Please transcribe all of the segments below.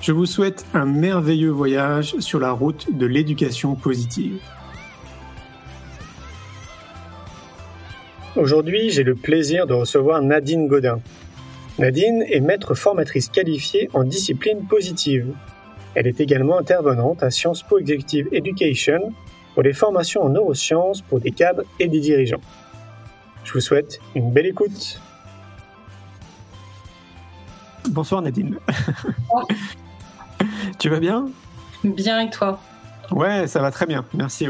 Je vous souhaite un merveilleux voyage sur la route de l'éducation positive. Aujourd'hui, j'ai le plaisir de recevoir Nadine Godin. Nadine est maître formatrice qualifiée en discipline positive. Elle est également intervenante à Sciences Po Executive Education pour les formations en neurosciences pour des cadres et des dirigeants. Je vous souhaite une belle écoute. Bonsoir Nadine. tu vas bien? Bien et toi? Ouais, ça va très bien, merci.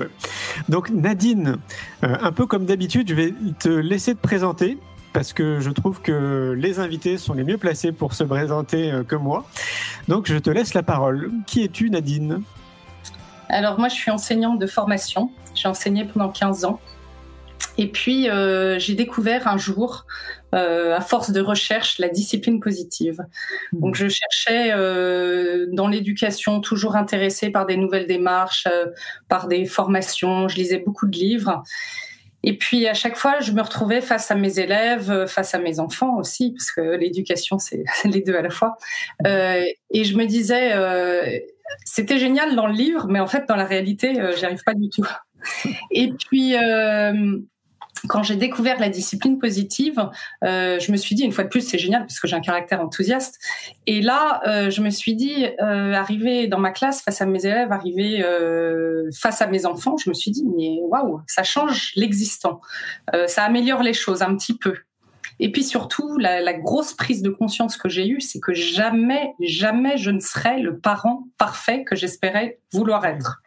Donc Nadine, euh, un peu comme d'habitude, je vais te laisser te présenter parce que je trouve que les invités sont les mieux placés pour se présenter euh, que moi. Donc je te laisse la parole. Qui es-tu Nadine? Alors moi je suis enseignante de formation. J'ai enseigné pendant 15 ans. Et puis, euh, j'ai découvert un jour, euh, à force de recherche, la discipline positive. Mmh. Donc, je cherchais euh, dans l'éducation, toujours intéressée par des nouvelles démarches, par des formations. Je lisais beaucoup de livres. Et puis, à chaque fois, je me retrouvais face à mes élèves, face à mes enfants aussi, parce que l'éducation, c'est les deux à la fois. et je me disais, c'était génial dans le livre, mais en fait, dans la réalité, j'y arrive pas du tout. Et puis, quand j'ai découvert la discipline positive, euh, je me suis dit une fois de plus c'est génial parce que j'ai un caractère enthousiaste. Et là, euh, je me suis dit euh, arriver dans ma classe face à mes élèves, arriver euh, face à mes enfants, je me suis dit mais waouh, ça change l'existant, ça améliore les choses un petit peu. Et puis surtout, la, la grosse prise de conscience que j'ai eue, c'est que jamais, jamais je ne serai le parent parfait que j'espérais vouloir être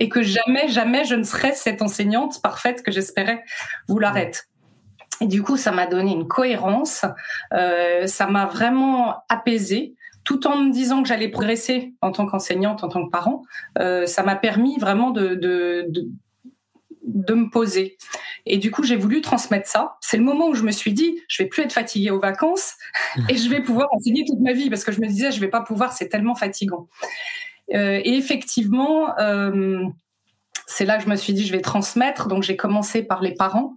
et que jamais, jamais je ne serais cette enseignante parfaite que j'espérais vouloir être. Et du coup, ça m'a donné une cohérence, euh, ça m'a vraiment apaisée tout en me disant que j'allais progresser en tant qu'enseignante, en tant que parent, euh, ça m'a permis vraiment de, de, de, de, me poser. Et du coup, j'ai voulu transmettre ça. C'est le moment où je me suis dit, je vais plus être fatiguée aux vacances et je vais pouvoir enseigner toute ma vie parce que je me disais, je vais pas pouvoir, c'est tellement fatigant. Euh, et effectivement, euh, c'est là que je me suis dit je vais transmettre. Donc j'ai commencé par les parents.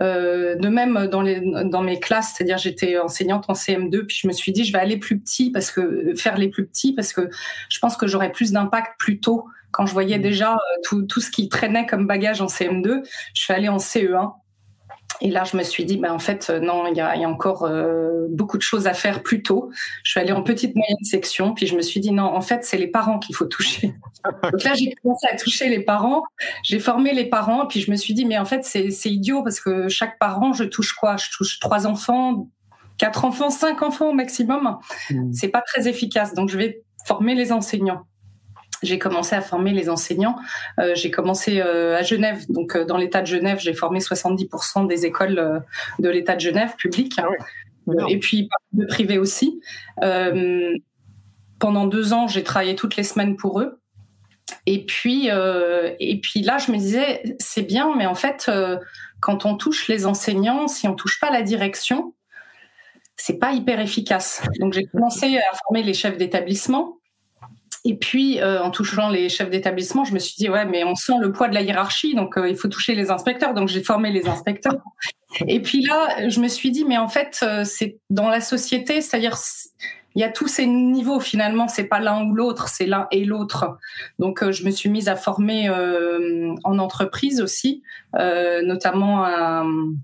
Euh, de même dans, les, dans mes classes, c'est-à-dire j'étais enseignante en CM2, puis je me suis dit je vais aller plus petit parce que faire les plus petits parce que je pense que j'aurais plus d'impact plus tôt quand je voyais mmh. déjà tout, tout ce qui traînait comme bagage en CM2. Je suis allée en CE1 et là, je me suis dit, ben, en fait, euh, non, il y a, y a, encore euh, beaucoup de choses à faire plus tôt. Je suis allée en petite moyenne section, puis je me suis dit, non, en fait, c'est les parents qu'il faut toucher. Donc là, j'ai commencé à toucher les parents. J'ai formé les parents, puis je me suis dit, mais en fait, c'est idiot parce que chaque parent, je touche quoi? Je touche trois enfants, quatre enfants, cinq enfants au maximum. Mmh. C'est pas très efficace. Donc, je vais former les enseignants j'ai commencé à former les enseignants. Euh, j'ai commencé euh, à Genève, donc euh, dans l'État de Genève, j'ai formé 70% des écoles de l'État de Genève publiques, ah et puis de privé aussi. Pendant deux ans, j'ai travaillé toutes les semaines pour eux. Et puis, et puis là, je me disais, c'est bien, mais en fait, quand on touche les enseignants, si on touche pas la direction, c'est pas hyper efficace. Donc j'ai commencé à former les chefs d'établissement et puis, euh, en touchant les chefs d'établissement, je me suis dit, ouais, mais on sent le poids de la hiérarchie, donc euh, il faut toucher les inspecteurs. Donc, j'ai formé les inspecteurs. Et puis là, je me suis dit, mais en fait, euh, c'est dans la société, c'est-à-dire, il y a tous ces niveaux finalement, c'est pas l'un ou l'autre, c'est l'un et l'autre. Donc, je me suis mise à former en entreprise aussi, notamment un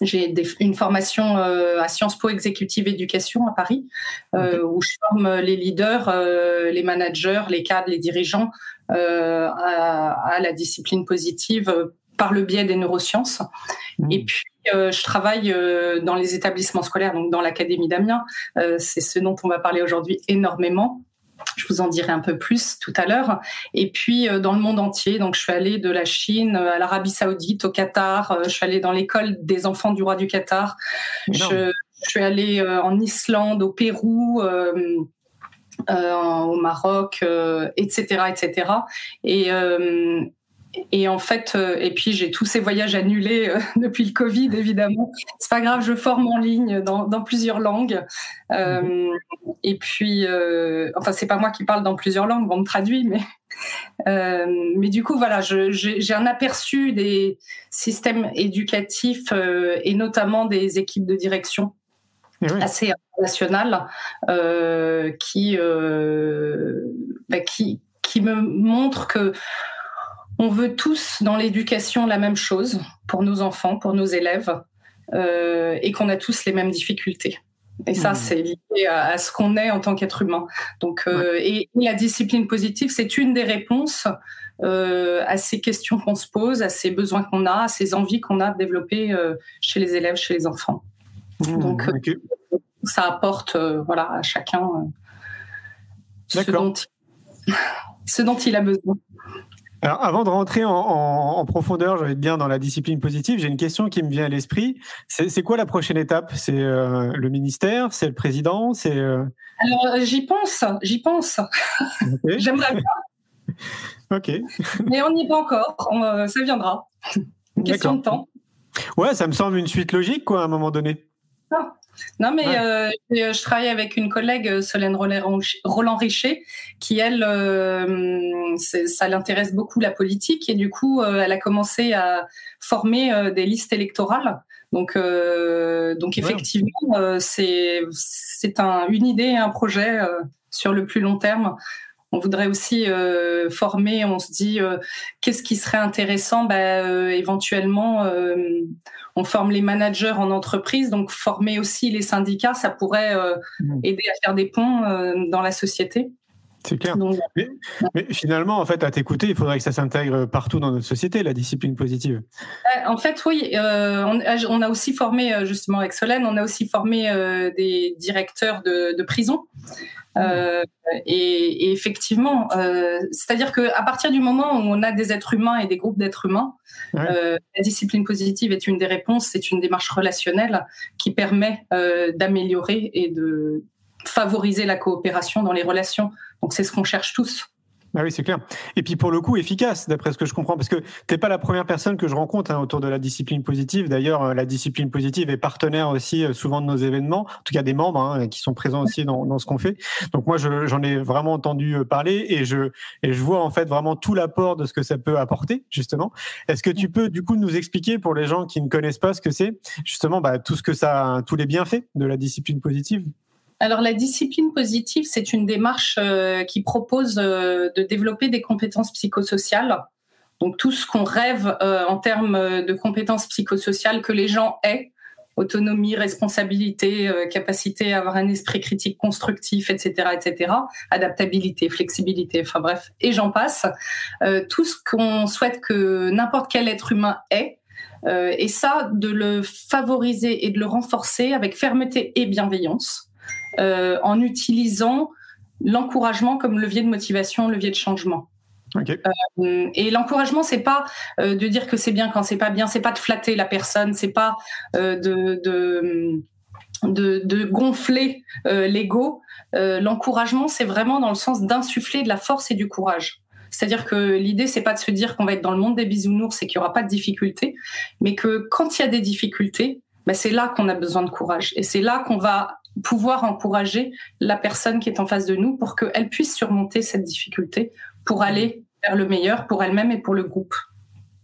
j'ai une formation à Sciences Po Exécutive Éducation à Paris, où je forme les leaders, les managers, les cadres, les dirigeants à, la discipline positive par le biais des neurosciences. Mmh. Et puis, je travaille dans les établissements scolaires, donc dans l'Académie d'Amiens. c'est ce dont on va parler aujourd'hui énormément. Je vous en dirai un peu plus tout à l'heure. Et puis euh, dans le monde entier, donc je suis allée de la Chine à l'Arabie Saoudite, au Qatar. Euh, je suis allée dans l'école des enfants du roi du Qatar. Je, suis allée euh, en Islande, au Pérou. au Maroc, etc., etc. Et, et en fait, euh, et puis j'ai tous ces voyages annulés euh, depuis le Covid, évidemment. C'est pas grave, je forme en ligne dans, plusieurs langues. Euh, et puis, enfin, c'est pas moi qui parle dans plusieurs langues, on me traduit, mais mais du coup, voilà, j'ai un aperçu des systèmes éducatifs et notamment des équipes de direction assez internationales qui, bah, qui qui me montrent que on veut tous dans l'éducation la même chose pour nos enfants, pour nos élèves, euh, et qu'on a tous les mêmes difficultés. Et ça, mmh. c'est lié à, ce qu'on est en tant qu'être humain. Donc, euh, et, la discipline positive, c'est une des réponses euh, à ces questions qu'on se pose, à ces besoins qu'on a, à ces envies qu'on a de développer chez les élèves, chez les enfants. Mmh, Donc, ça apporte, voilà, à chacun ce dont, ce dont il a besoin. Alors, avant de rentrer en, profondeur, j'allais bien dans la discipline positive, j'ai une question qui me vient à l'esprit. C'est quoi la prochaine étape? C'est euh, le ministère? C'est le président? C'est euh Alors, euh, j'y pense, j'y pense. J'aimerais bien. ok. Mais on n'y est pas encore. ça viendra. Une question de temps. Ouais, ça me semble une suite logique, quoi, à un moment donné. Ah. Non, mais euh, je travaille avec une collègue, euh, Solène Roland Richer, qui, elle, euh, ça l'intéresse beaucoup la politique, et du coup, elle a commencé à former des listes électorales. Donc, donc effectivement, c'est c'est un, une idée, un projet sur le plus long terme. On voudrait aussi former, on se dit, qu'est-ce qui serait intéressant? Bah, Éventuellement on forme les managers en entreprise, donc former aussi les syndicats, ça pourrait euh, mmh. aider à faire des ponts euh, dans la société. C'est clair. mais, finalement, en fait, à t'écouter, il faudrait que ça s'intègre partout dans notre société, la discipline positive. Euh, en fait, oui. on, a aussi formé, justement avec Solène, on a aussi formé des directeurs de, de prison. Euh, et, effectivement, euh, c'est-à-dire qu'à partir du moment où on a des êtres humains et des groupes d'êtres humains, euh, la discipline positive est une des réponses, c'est une démarche relationnelle qui permet d'améliorer et de favoriser la coopération dans les relations. Donc c'est ce qu'on cherche tous. Ah oui, c'est clair. Et puis pour le coup, efficace, d'après ce que je comprends, parce que tu n'es pas la première personne que je rencontre hein, autour de la discipline positive. D'ailleurs, euh, la discipline positive est partenaire aussi euh, souvent de nos événements, en tout cas des membres hein, qui sont présents aussi dans, dans ce qu'on fait. Donc moi, j'en ai vraiment entendu euh, parler et je, et je vois en fait vraiment tout l'apport de ce que ça peut apporter, justement. Est-ce que tu peux du coup nous expliquer pour les gens qui ne connaissent pas ce que c'est, justement, bah, tout ce que ça, tous les bienfaits de la discipline positive? Alors la discipline positive, c'est une démarche euh, qui propose euh, de développer des compétences psychosociales. Donc tout ce qu'on rêve euh, en termes de compétences psychosociales que les gens aient, autonomie, responsabilité, capacité à avoir un esprit critique constructif, etc., etc., adaptabilité, flexibilité, enfin bref, et j'en passe. tout ce qu'on souhaite que n'importe quel être humain ait, et ça, de le favoriser et de le renforcer avec fermeté et bienveillance. Euh, en utilisant l'encouragement comme levier de motivation, levier de changement. Euh, et l'encouragement, c'est pas euh, de dire que c'est bien quand c'est pas bien, c'est pas de flatter la personne, c'est pas de, de, gonfler l'ego. L'encouragement, c'est vraiment dans le sens d'insuffler de la force et du courage. C'est-à-dire que l'idée, c'est pas de se dire qu'on va être dans le monde des bisounours et qu'il y aura pas de difficultés, mais que quand il y a des difficultés, ben c'est là qu'on a besoin de courage et c'est là qu'on va pouvoir encourager la personne qui est en face de nous pour qu'elle puisse surmonter cette difficulté pour aller vers le meilleur pour elle-même et pour le groupe.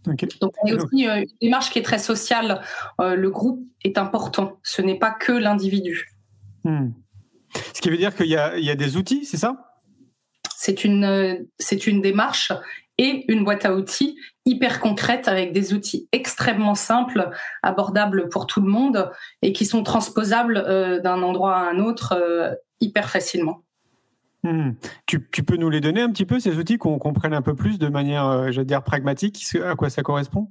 Donc, il y a aussi euh, une démarche qui est très sociale. Euh, le groupe est important. Ce n'est pas que l'individu. Hmm. Ce qui veut dire qu'il y, y a, des outils, c'est ça? C'est une, c'est une démarche et une boîte à outils hyper concrète avec des outils extrêmement simples, abordables pour tout le monde et qui sont transposables euh, d'un endroit à un autre euh, hyper facilement. Hmm. Tu, peux nous les donner un petit peu, ces outils, qu'on comprenne un peu plus de manière, euh, je veux dire, pragmatique, à quoi ça correspond?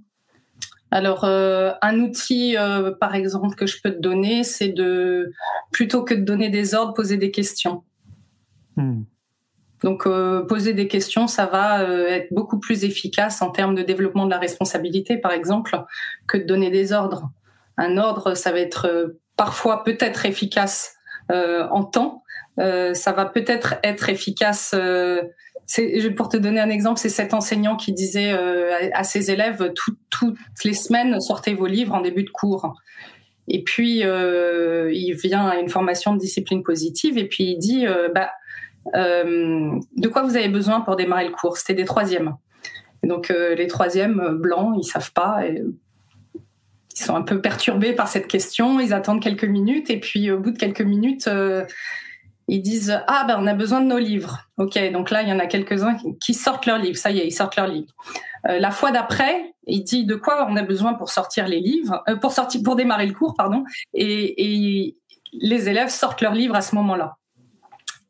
Alors, un outil, par exemple, que je peux te donner, c'est de, plutôt que de donner des ordres, poser des questions. Hmm. Donc euh, poser des questions, ça va euh, être beaucoup plus efficace en termes de développement de la responsabilité, par exemple, que de donner des ordres. Un ordre, ça va être euh, parfois peut-être efficace en temps, ça va peut-être être efficace. pour te donner un exemple, c'est cet enseignant qui disait à, ses élèves toutes les semaines sortez vos livres en début de cours. Et puis il vient à une formation de discipline positive et puis il dit bah euh, de quoi vous avez besoin pour démarrer le cours? C'était des troisièmes. donc euh, les troisièmes euh, blancs, ils savent pas. Ils sont un peu perturbés par cette question. Ils attendent quelques minutes et puis au bout de quelques minutes, ils disent ah ben on a besoin de nos livres. Ok, donc là il y en a quelques-uns qui sortent leurs livres. Ça y est, ils sortent leurs livres. la fois d'après, il dit de quoi on a besoin pour sortir les livres, pour sortir pour démarrer le cours, pardon? Et, et les élèves sortent leurs livres à ce moment-là.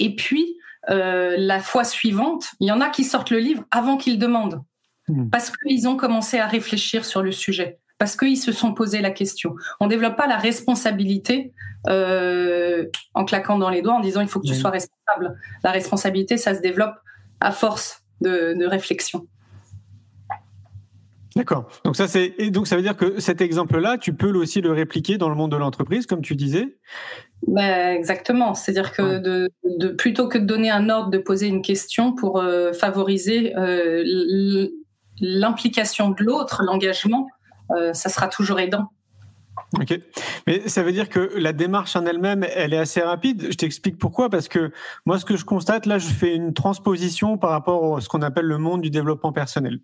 Et puis euh, la fois suivante, il y en a qui sortent le livre avant qu'ils demandent, hmm. parce qu'ils ont commencé à réfléchir sur le sujet, parce qu'ils se sont posé la question. On développe pas la responsabilité euh, en claquant dans les doigts, en disant il faut que tu sois responsable. La responsabilité, ça se développe à force de réflexion. D'accord. Donc ça c'est et donc ça veut dire que cet exemple-là, tu peux aussi le répliquer dans le monde de l'entreprise, comme tu disais? Ben, exactement. C'est-à-dire que de, plutôt que de donner un ordre, de poser une question pour euh, favoriser euh, l'implication de l'autre, l'engagement, euh, ça sera toujours aidant. Ok, mais ça veut dire que la démarche en elle-même, elle est assez rapide. Je t'explique pourquoi, parce que moi, ce que je constate, là, je fais une transposition par rapport à ce qu'on appelle le monde du développement personnel.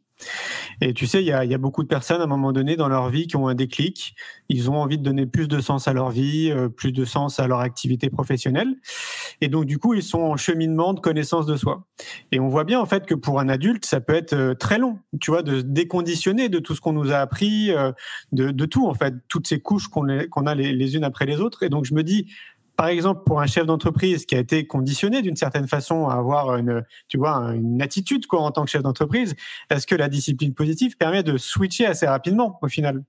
Et tu sais, il y a, beaucoup de personnes à un moment donné dans leur vie qui ont un déclic. Ils ont envie de donner plus de sens à leur vie, euh, plus de sens à leur activité professionnelle. Et donc, du coup, ils sont en cheminement de connaissance de soi. Et on voit bien, en fait, que pour un adulte, ça peut être euh, très long, tu vois, de se déconditionner de tout ce qu'on nous a appris, euh, de, de, tout, en fait, toutes ces couches qu'on a les, les unes après les autres. Et donc, je me dis, par exemple, pour un chef d'entreprise qui a été conditionné d'une certaine façon à avoir une, tu vois, une attitude quoi en tant que chef d'entreprise, est-ce que la discipline positive permet de switcher assez rapidement au final?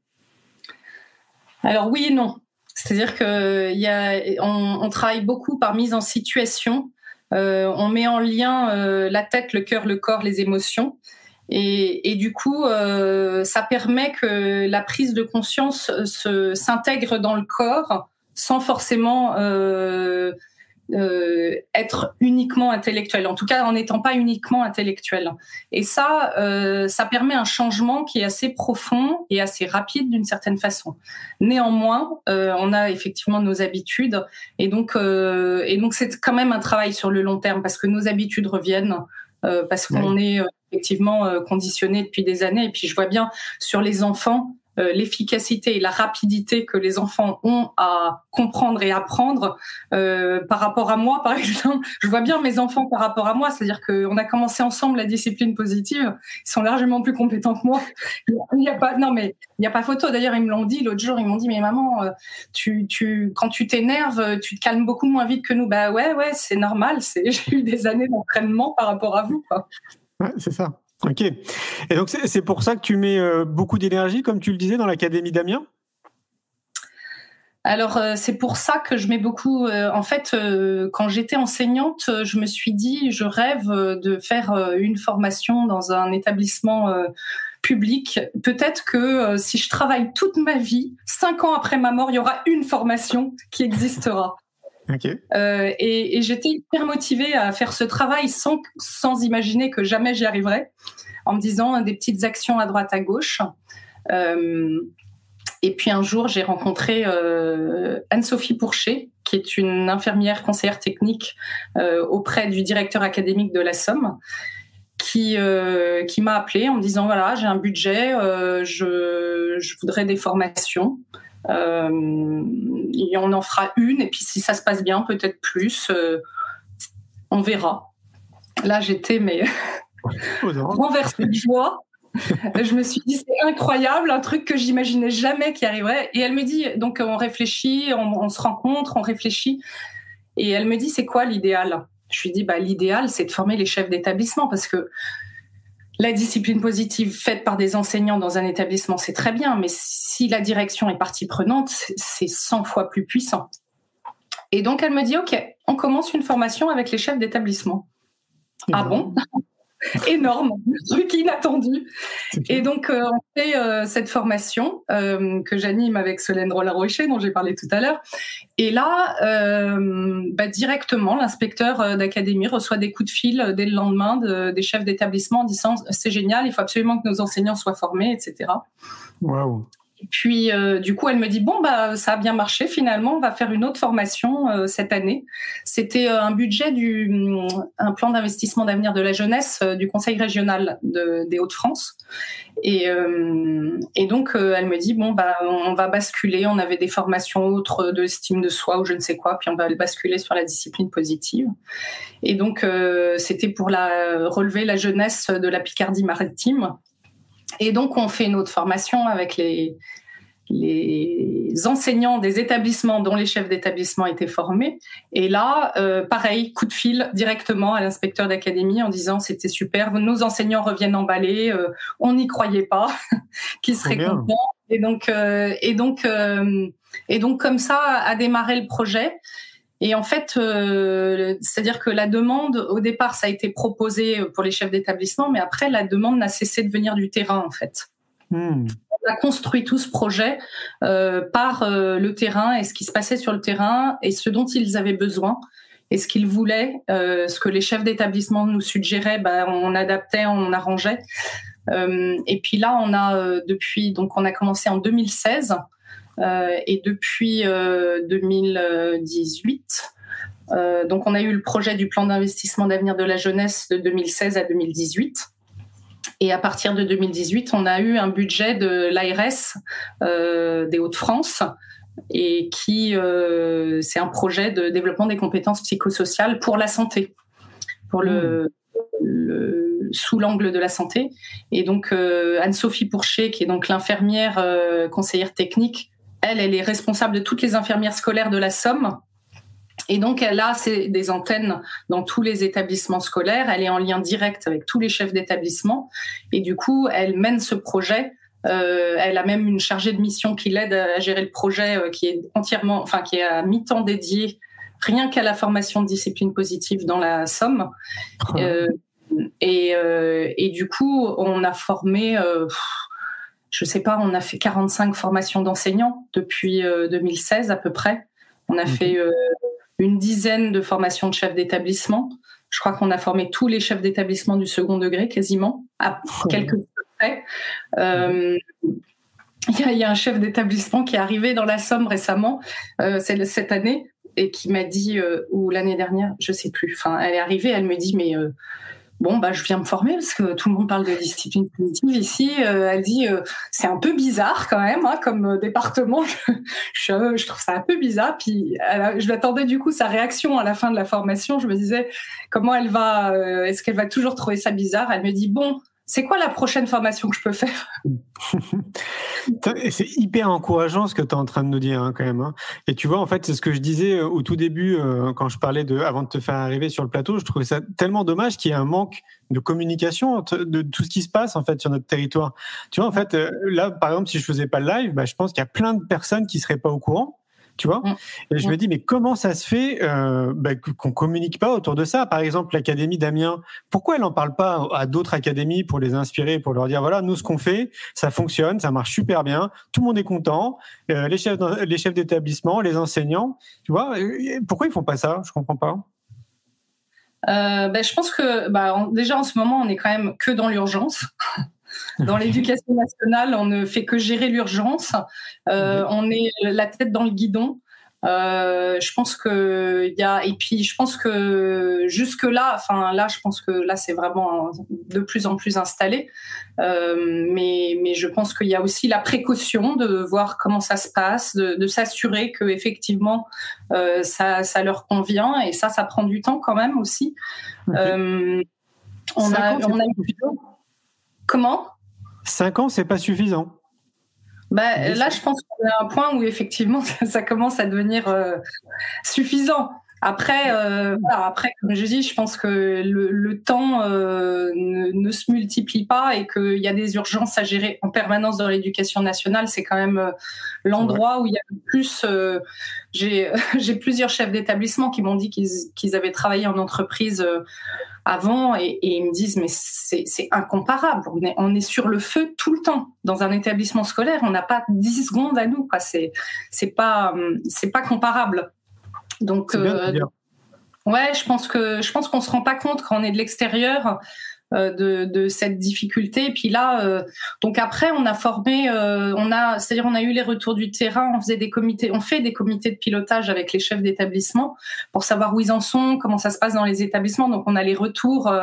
Alors oui et non. C'est-à-dire que y a, on, travaille beaucoup par mise en situation. Euh, on met en lien euh, la tête, le cœur, le corps, les émotions. Et, et du coup, euh, ça permet que la prise de conscience se, s'intègre dans le corps sans forcément euh, euh, être uniquement intellectuel, en tout cas en n'étant pas uniquement intellectuel. Et ça, ça permet un changement qui est assez profond et assez rapide d'une certaine façon. Néanmoins, on a effectivement nos habitudes et donc et donc c'est quand même un travail sur le long terme parce que nos habitudes reviennent. parce qu'on est effectivement conditionné depuis des années. Et puis je vois bien sur les enfants, euh, l'efficacité et la rapidité que les enfants ont à comprendre et apprendre euh, par rapport à moi, par exemple. Je vois bien mes enfants par rapport à moi, c'est-à-dire qu'on a commencé ensemble la discipline positive. Ils sont largement plus compétents que moi. Il n'y a pas, non mais il n'y a pas photo. D'ailleurs, ils me l'ont dit l'autre jour. Ils m'ont dit mais maman, euh, tu, tu, quand tu t'énerves, tu te calmes beaucoup moins vite que nous. Bah ouais, ouais, c'est normal. J'ai eu des années d'entraînement par rapport à vous. C'est ça. Ok. Et donc c'est pour ça que tu mets euh, beaucoup d'énergie, comme tu le disais, dans l'académie d'Amiens? Alors euh, c'est pour ça que je mets beaucoup. Euh, en fait, quand j'étais enseignante, je me suis dit je rêve de faire une formation dans un établissement public. Peut-être que si je travaille toute ma vie, cinq ans après ma mort, il y aura une formation qui existera. Euh, et, j'étais hyper motivée à faire ce travail sans, sans imaginer que jamais j'y arriverais, en me disant des petites actions à droite à gauche. Euh, et puis un jour, j'ai rencontré euh, Anne-Sophie Pourchet, qui est une infirmière conseillère technique auprès du directeur académique de la Somme, qui, qui m'a appelé en me disant voilà, j'ai un budget, je, je voudrais des formations. Euh, et on en fera une, et puis si ça se passe bien, peut-être plus. Euh, on verra. Là, j'étais, mais renversée de joie. je me suis dit c'est incroyable, un truc que j'imaginais jamais qui arriverait. Et elle me dit donc on réfléchit, on, on se rencontre, on réfléchit. Et elle me dit c'est quoi l'idéal? Je lui dis bah l'idéal c'est de former les chefs d'établissement parce que la discipline positive faite par des enseignants dans un établissement, c'est très bien, mais si la direction est partie prenante, c'est 100 fois plus puissant. Et donc, elle me dit, OK, on commence une formation avec les chefs d'établissement. Ah bon? énorme, truc inattendu. Et donc, euh, on fait euh, cette formation euh, que j'anime avec Solène Roller-Rocher, dont j'ai parlé tout à l'heure. Et là, bah, directement, l'inspecteur d'académie reçoit des coups de fil dès le lendemain des chefs d'établissement en disant c'est génial, il faut absolument que nos enseignants soient formés, etc. Waouh puis, euh, du coup, elle me dit bon bah ça a bien marché. Finalement, on va faire une autre formation euh, cette année. C'était euh, un budget du, mm, un plan d'investissement d'avenir de la jeunesse du Conseil régional de, des Hauts-de-France. Et, et donc, elle me dit bon bah on va basculer. On avait des formations autres de estime de soi ou je ne sais quoi, puis on va basculer sur la discipline positive. Et donc, c'était pour la relever la jeunesse de la Picardie maritime et donc, on fait une autre formation avec les, les enseignants des établissements dont les chefs d'établissement étaient formés. Et là, euh, pareil, coup de fil directement à l'inspecteur d'académie en disant c'était super, nos enseignants reviennent emballés, euh, on n'y croyait pas, qu'ils. Et donc, euh, et donc, euh, et donc comme ça a démarré le projet. Et en fait, euh, c'est-à-dire que la demande, au départ, ça a été proposé pour les chefs d'établissement, mais après, la demande n'a cessé de venir du terrain, en fait. Hmm. On a construit tout ce projet euh, par euh, le terrain et ce qui se passait sur le terrain et ce dont ils avaient besoin et ce qu'ils voulaient, ce que les chefs d'établissement nous suggéraient, bah, on adaptait, on arrangeait. Et puis là, on a depuis, donc on a commencé en 2016. Euh, et depuis 2018, euh, euh, donc on a eu le projet du plan d'investissement d'avenir de la jeunesse de 2016 à 2018. Et à partir de 2018, on a eu un budget de l'ARS des Hauts-de-France et qui c'est un projet de développement des compétences psychosociales pour la santé, pour le, sous l'angle de la santé. Et donc Anne-Sophie Pourchet, qui est donc l'infirmière conseillère technique elle, elle est responsable de toutes les infirmières scolaires de la Somme. Et donc, elle a des antennes dans tous les établissements scolaires. Elle est en lien direct avec tous les chefs d'établissement. Et du coup, elle mène ce projet. Euh, elle a même une chargée de mission qui l'aide à gérer le projet, euh, qui est entièrement, enfin, qui est à mi-temps dédié rien qu'à la formation de discipline positive dans la Somme. Euh, et, et, du coup, on a formé je sais pas, on a fait 45 formations d'enseignants depuis 2016 euh, à peu près. On a fait euh, une dizaine de formations de chefs d'établissement. Je crois qu'on a formé tous les chefs d'établissement du second degré quasiment, à quelques près. Euh, il y, a un chef d'établissement qui est arrivé dans la Somme récemment, cette année, et qui m'a dit, ou l'année dernière, je sais plus. Enfin, elle est arrivée, elle me dit, mais bon bah je viens me former parce que tout le monde parle de discipline cognitive ici. Euh, elle dit euh, c'est un peu bizarre quand même hein, comme euh, département. Je, je, trouve ça un peu bizarre. Puis je m'attendais du coup sa réaction à la fin de la formation. Je me disais comment elle va, est-ce qu'elle va toujours trouver ça bizarre? Elle me dit bon c'est quoi la prochaine formation que je peux faire? C'est hyper encourageant ce que tu es en train de nous dire hein, quand même. Hein. Et tu vois, en fait, c'est ce que je disais euh, au tout début euh, quand je parlais de, avant de te faire arriver sur le plateau. Je trouvais ça tellement dommage qu'il y ait un manque de communication de tout ce qui se passe en fait sur notre territoire. Tu vois, en fait, euh, là, par exemple, si je faisais pas le live, bah, je pense qu'il y a plein de personnes qui seraient pas au courant tu vois. Mm. Et je me dis, mais comment ça se fait euh, bah, qu'on communique pas autour de ça? Par exemple, l'académie d'Amiens, pourquoi elle n'en parle pas à d'autres académies pour les inspirer, pour leur dire, voilà, nous, ce qu'on fait, ça fonctionne, ça marche super bien, tout le monde est content, euh, les chefs, les chefs d'établissement, les enseignants, tu vois. Pourquoi ils font pas ça? Je comprends pas. Euh, ben, je pense que bah, déjà en ce moment, on est quand même que dans l'urgence. Dans l'éducation nationale, on ne fait que gérer l'urgence. Euh, on est la tête dans le guidon. Euh, je pense que il y a et puis je pense que jusque là, enfin là, je pense que là c'est vraiment de plus en plus installé. Euh, mais mais je pense qu'il y a aussi la précaution de voir comment ça se passe, de, de s'assurer que effectivement euh, ça ça leur convient et ça ça prend du temps quand même aussi. On a, on a Comment? Cinq ans, c'est pas suffisant. Bah, là, je pense qu'on est à un point où effectivement, ça, commence à devenir euh, suffisant. Après, euh, après, comme je dis, je pense que le, temps euh, ne, se multiplie pas et qu'il y a des urgences à gérer en permanence dans l'éducation nationale. C'est quand même euh, l'endroit où il y a le plus. Euh, j'ai plusieurs chefs d'établissement qui m'ont dit qu'ils avaient travaillé en entreprise avant et, et, ils me disent mais c'est incomparable. On est, on est sur le feu tout le temps dans un établissement scolaire. On n'a pas 10 secondes à nous. C'est c'est pas c'est pas comparable. Donc, euh, ouais, je pense que je pense qu'on se rend pas compte quand on est de l'extérieur euh, de, de, cette difficulté. Et puis là, euh, donc après, on a formé, euh, on a, c'est-à-dire on a eu les retours du terrain, on faisait des comités, on fait des comités de pilotage avec les chefs d'établissement pour savoir où ils en sont, comment ça se passe dans les établissements. Donc on a les retours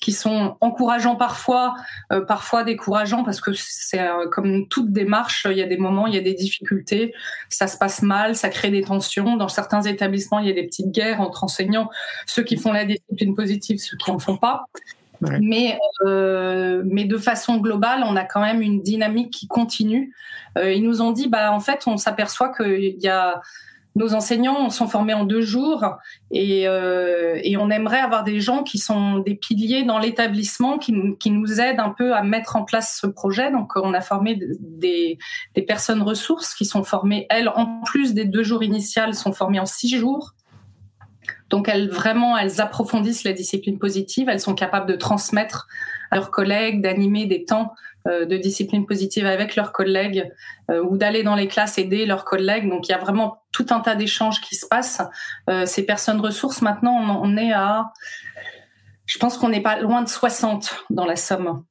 qui sont encourageants parfois, euh, parfois décourageants parce que c'est euh, comme toute démarche, il y a des moments, il y a des difficultés, ça se passe mal, ça crée des tensions. Dans certains établissements, il y a des petites guerres entre enseignants, ceux qui font la discipline positive, ceux qui en font pas. Mais, euh, mais de façon globale, on a quand même une dynamique qui continue. ils nous ont dit, bah en fait, on s'aperçoit qu'il y a nos enseignants sont formés en deux jours et, euh, et, on aimerait avoir des gens qui sont des piliers dans l'établissement qui, nous aident un peu à mettre en place ce projet. Donc on a formé des, des personnes ressources qui sont formées, elles, en plus des deux jours initiales, sont formées en six jours. Donc elles vraiment, elles approfondissent la discipline positive, elles sont capables de transmettre à leurs collègues, d'animer des temps de discipline positive avec leurs collègues euh, ou d'aller dans les classes aider leurs collègues. Donc il y a vraiment tout un tas d'échanges qui se passent. Euh, ces personnes ressources, maintenant, on, est à, je pense qu'on n'est pas loin de 60 dans la somme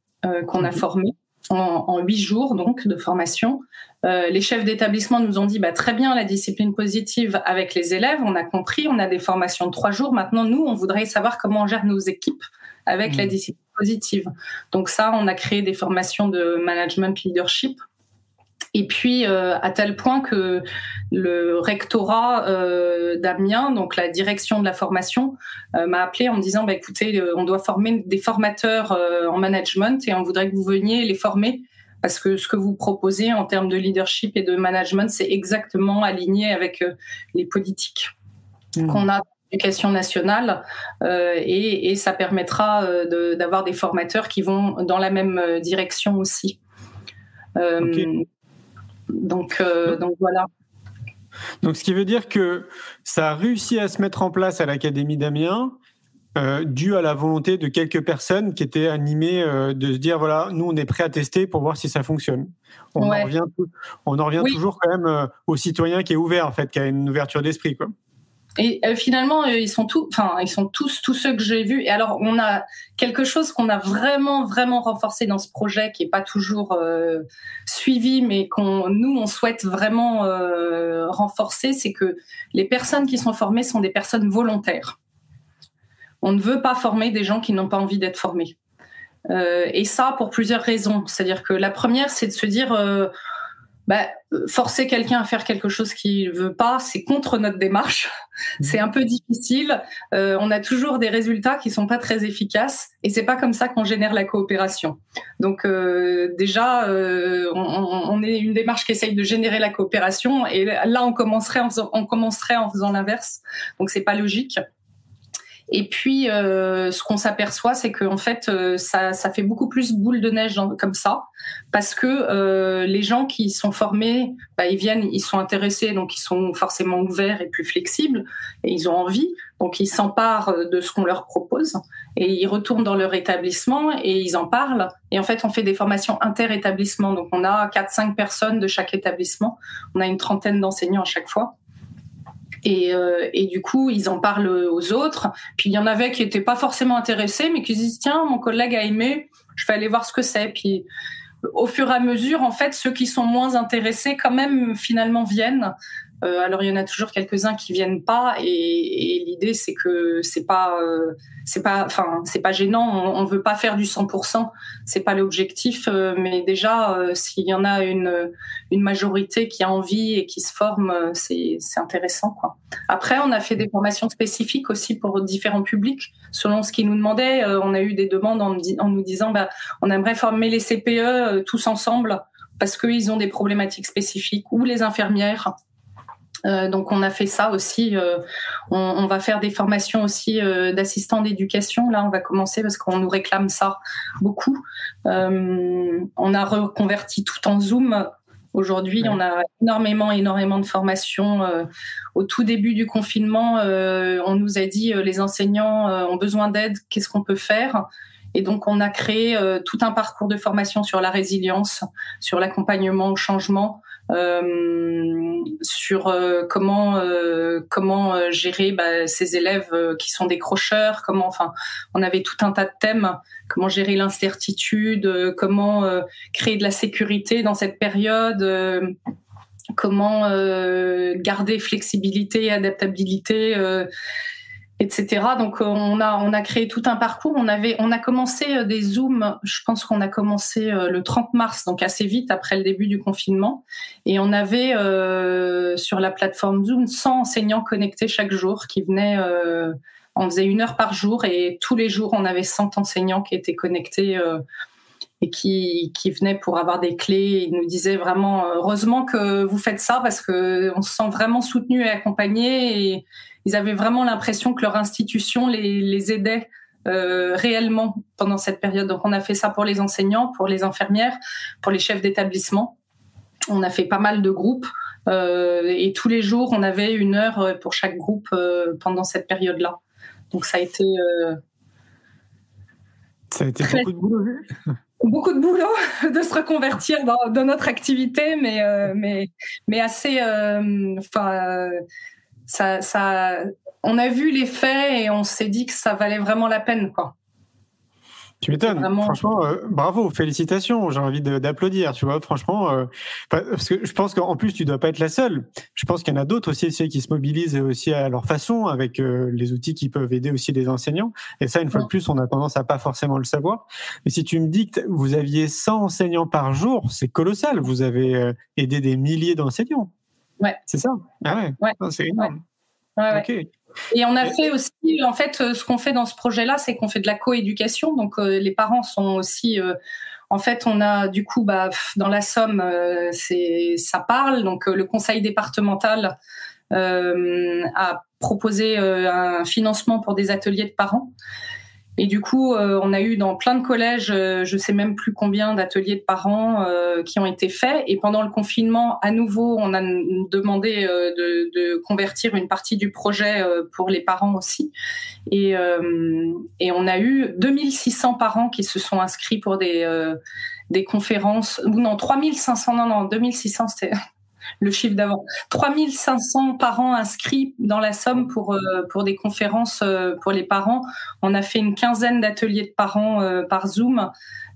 qu'on a mhm. formée en huit jours donc de formation. les chefs d'établissement nous ont dit bah, très bien la discipline positive avec les élèves, on a compris, on a des formations de trois jours. Maintenant, nous, on voudrait savoir comment on gère nos équipes avec la mhm. discipline positive. Donc ça, on a créé des formations de management leadership. Et puis euh, à tel point que le rectorat euh, d'Amiens, donc la direction de la formation, euh, m'a appelé en me disant bah, écoutez, on doit former des formateurs en management et on voudrait que vous veniez les former parce que ce que vous proposez en termes de leadership et de management, c'est exactement aligné avec les politiques mmh. qu'on a l'éducation nationale euh, et, et, ça permettra euh, d'avoir des formateurs qui vont dans la même euh, direction aussi. Donc, donc voilà. Donc ce qui veut dire que ça a réussi à se mettre en place à l'Académie d'Amiens, euh, dû à la volonté de quelques personnes qui étaient animées de se dire voilà, nous on est prêt à tester pour voir si ça fonctionne. On en revient, on en revient toujours quand même au citoyen qui est ouvert en fait, qui a une ouverture d'esprit quoi. Et euh, finalement, euh, ils sont tous, enfin, ils sont tous tous ceux que j'ai vus. Et alors, on a quelque chose qu'on a vraiment vraiment renforcé dans ce projet, qui est pas toujours euh, suivi, mais qu'on nous on souhaite vraiment renforcer, c'est que les personnes qui sont formées sont des personnes volontaires. On ne veut pas former des gens qui n'ont pas envie d'être formés. et ça pour plusieurs raisons. C'est-à-dire que la première, c'est de se dire bah, forcer quelqu'un à faire quelque chose qu'il veut pas, c'est contre notre démarche. Mmh. C'est un peu difficile. Euh, on a toujours des résultats qui sont pas très efficaces, et c'est pas comme ça qu'on génère la coopération. Donc euh, déjà, euh, on, on, est une démarche qui essaye de générer la coopération, et là on commencerait en faisant, on commencerait en faisant l'inverse. Donc c'est pas logique. Et puis, euh, ce qu'on s'aperçoit, c'est qu'en fait, euh, ça, ça, fait beaucoup plus boule de neige comme ça, parce que euh, les gens qui sont formés, bah, ils viennent, ils sont intéressés, donc ils sont forcément ouverts et plus flexibles, et ils ont envie, donc ils s'emparent de ce qu'on leur propose, et ils retournent dans leur établissement et ils en parlent. Et en fait, on fait des formations inter-établissements, donc on a 4-5 personnes de chaque établissement, on a une trentaine d'enseignants à chaque fois. Et, euh, et, du coup, ils en parlent aux autres. Puis il y en avait qui n'étaient pas forcément intéressés, mais qui disent tiens, mon collègue a aimé, je vais aller voir ce que c'est. Puis au fur et à mesure, en fait, ceux qui sont moins intéressés, quand même, finalement, viennent. Alors il y en a toujours quelques-uns qui viennent pas, et, l'idée c'est que c'est pas, c'est pas, gênant. On, on, veut pas faire du 100%, c'est pas l'objectif, mais déjà s'il y en a une une majorité qui a envie et qui se forme, c'est intéressant. Après, on a fait des formations spécifiques aussi pour différents publics selon ce qu'ils nous demandaient. on a eu des demandes en, en nous disant, bah, on aimerait former les CPE tous ensemble parce qu'ils ont des problématiques spécifiques ou les infirmières. Euh, donc on a fait ça aussi. Euh, on, va faire des formations aussi euh, d'assistants d'éducation. Là, on va commencer parce qu'on nous réclame ça beaucoup. on a reconverti tout en Zoom. Aujourd'hui, on a énormément, énormément de formations. au tout début du confinement, on nous a dit les enseignants ont besoin d'aide. Qu'est-ce qu'on peut faire? Et donc, on a créé euh, tout un parcours de formation sur la résilience, sur l'accompagnement au changement, euh, sur euh, comment euh, comment gérer bah, ces élèves qui sont décrocheurs, comment, enfin, on avait tout un tas de thèmes, comment gérer l'incertitude, comment créer de la sécurité dans cette période comment garder flexibilité et adaptabilité etc. Donc euh, on a on a créé tout un parcours. On avait on a commencé euh, des zooms. Je pense qu'on a commencé euh, le 30 mars, donc assez vite après le début du confinement, et on avait sur la plateforme Zoom 100 enseignants connectés chaque jour qui venaient. on faisait une heure par jour et tous les jours on avait 100 enseignants qui étaient connectés et qui, qui venaient pour avoir des clés. Ils nous disaient vraiment heureusement que vous faites ça parce que on se sent vraiment soutenu et accompagné ils avaient vraiment l'impression que leur institution les, les aidait euh, réellement pendant cette période. Donc on a fait ça pour les enseignants, pour les infirmières, pour les chefs d'établissement. On a fait pas mal de groupes euh, et tous les jours on avait une heure pour chaque groupe euh, pendant cette période-là. Donc ça a été euh, ça a été beaucoup de boulot. beaucoup de boulot de se reconvertir dans, dans notre activité, mais euh, mais mais assez. Enfin ça, ça, on a vu les faits et on s'est dit que ça valait vraiment la peine, quoi. Tu m'étonnes. Franchement, euh, bravo, félicitations. J'ai envie d'applaudir, tu vois. Franchement, euh, parce que je pense qu'en plus, tu dois pas être la seule. Je pense qu'il y en a d'autres aussi, qui se mobilisent aussi à leur façon avec euh, les outils qui peuvent aider aussi les enseignants. Et ça, une fois de plus, on a tendance à pas forcément le savoir. Mais si tu me dis que vous aviez 100 enseignants par jour, c'est colossal. Vous avez aidé des milliers d'enseignants. Ouais. C'est ça? Ah ouais. ouais. C'est énorme. Ouais. Et on a fait aussi, en fait, euh, ce qu'on fait dans ce projet-là, c'est qu'on fait de la coéducation. Donc, euh, les parents sont aussi. Euh, en fait, on a du coup, bah, dans la Somme, c'est ça parle. Donc, le conseil départemental a proposé un financement pour des ateliers de parents. Et du coup, euh, on a eu dans plein de collèges, euh, je sais même plus combien d'ateliers de parents euh, qui ont été faits. Et pendant le confinement, à nouveau, on a demandé de, de, convertir une partie du projet pour les parents aussi. Et, et on a eu 2600 parents qui se sont inscrits pour des des conférences, ou non, 3500, non, non, 2600, c'était le chiffre d'avant. 3500 parents inscrits dans la Somme pour, euh, pour des conférences euh, pour les parents. On a fait une quinzaine d'ateliers de parents euh, par Zoom.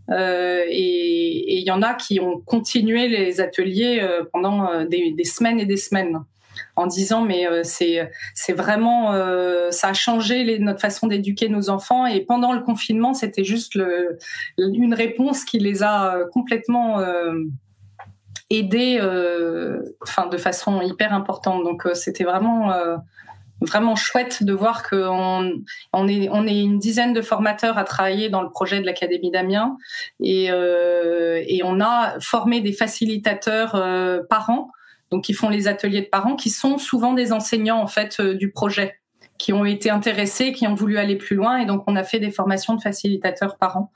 et il y en a qui ont continué les ateliers pendant des, des, semaines et des semaines en disant mais c'est c'est vraiment ça a changé les, notre façon d'éduquer nos enfants et pendant le confinement c'était juste le, une réponse qui les a complètement aider euh, enfin de façon hyper importante. Donc euh, c'était vraiment euh, vraiment chouette de voir qu'on on est, on est une dizaine de formateurs à travailler dans le projet de l'Académie d'Amiens et, euh, et on a formé des facilitateurs euh, parents, donc qui font les ateliers de parents, qui sont souvent des enseignants en fait du projet, qui ont été intéressés, qui ont voulu aller plus loin et donc on a fait des formations de facilitateurs parents.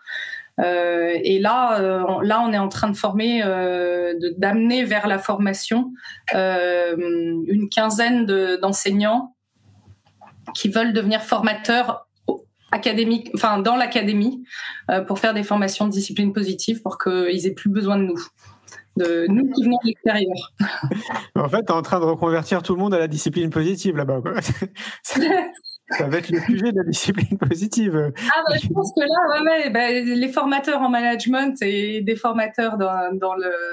Euh, et là, euh, on, là, on est en train de former, euh, d'amener vers la formation une quinzaine d'enseignants qui veulent devenir formateurs académiques, enfin dans l'académie, pour faire des formations de discipline positive, pour qu'ils aient plus besoin de nous de nous qui venons de l'extérieur. en fait, tu es en train de reconvertir tout le monde à la discipline positive là-bas. Ça va être le sujet de la discipline positive. Ah bah, je pense que là, ouais, bah, les formateurs en management et des formateurs dans,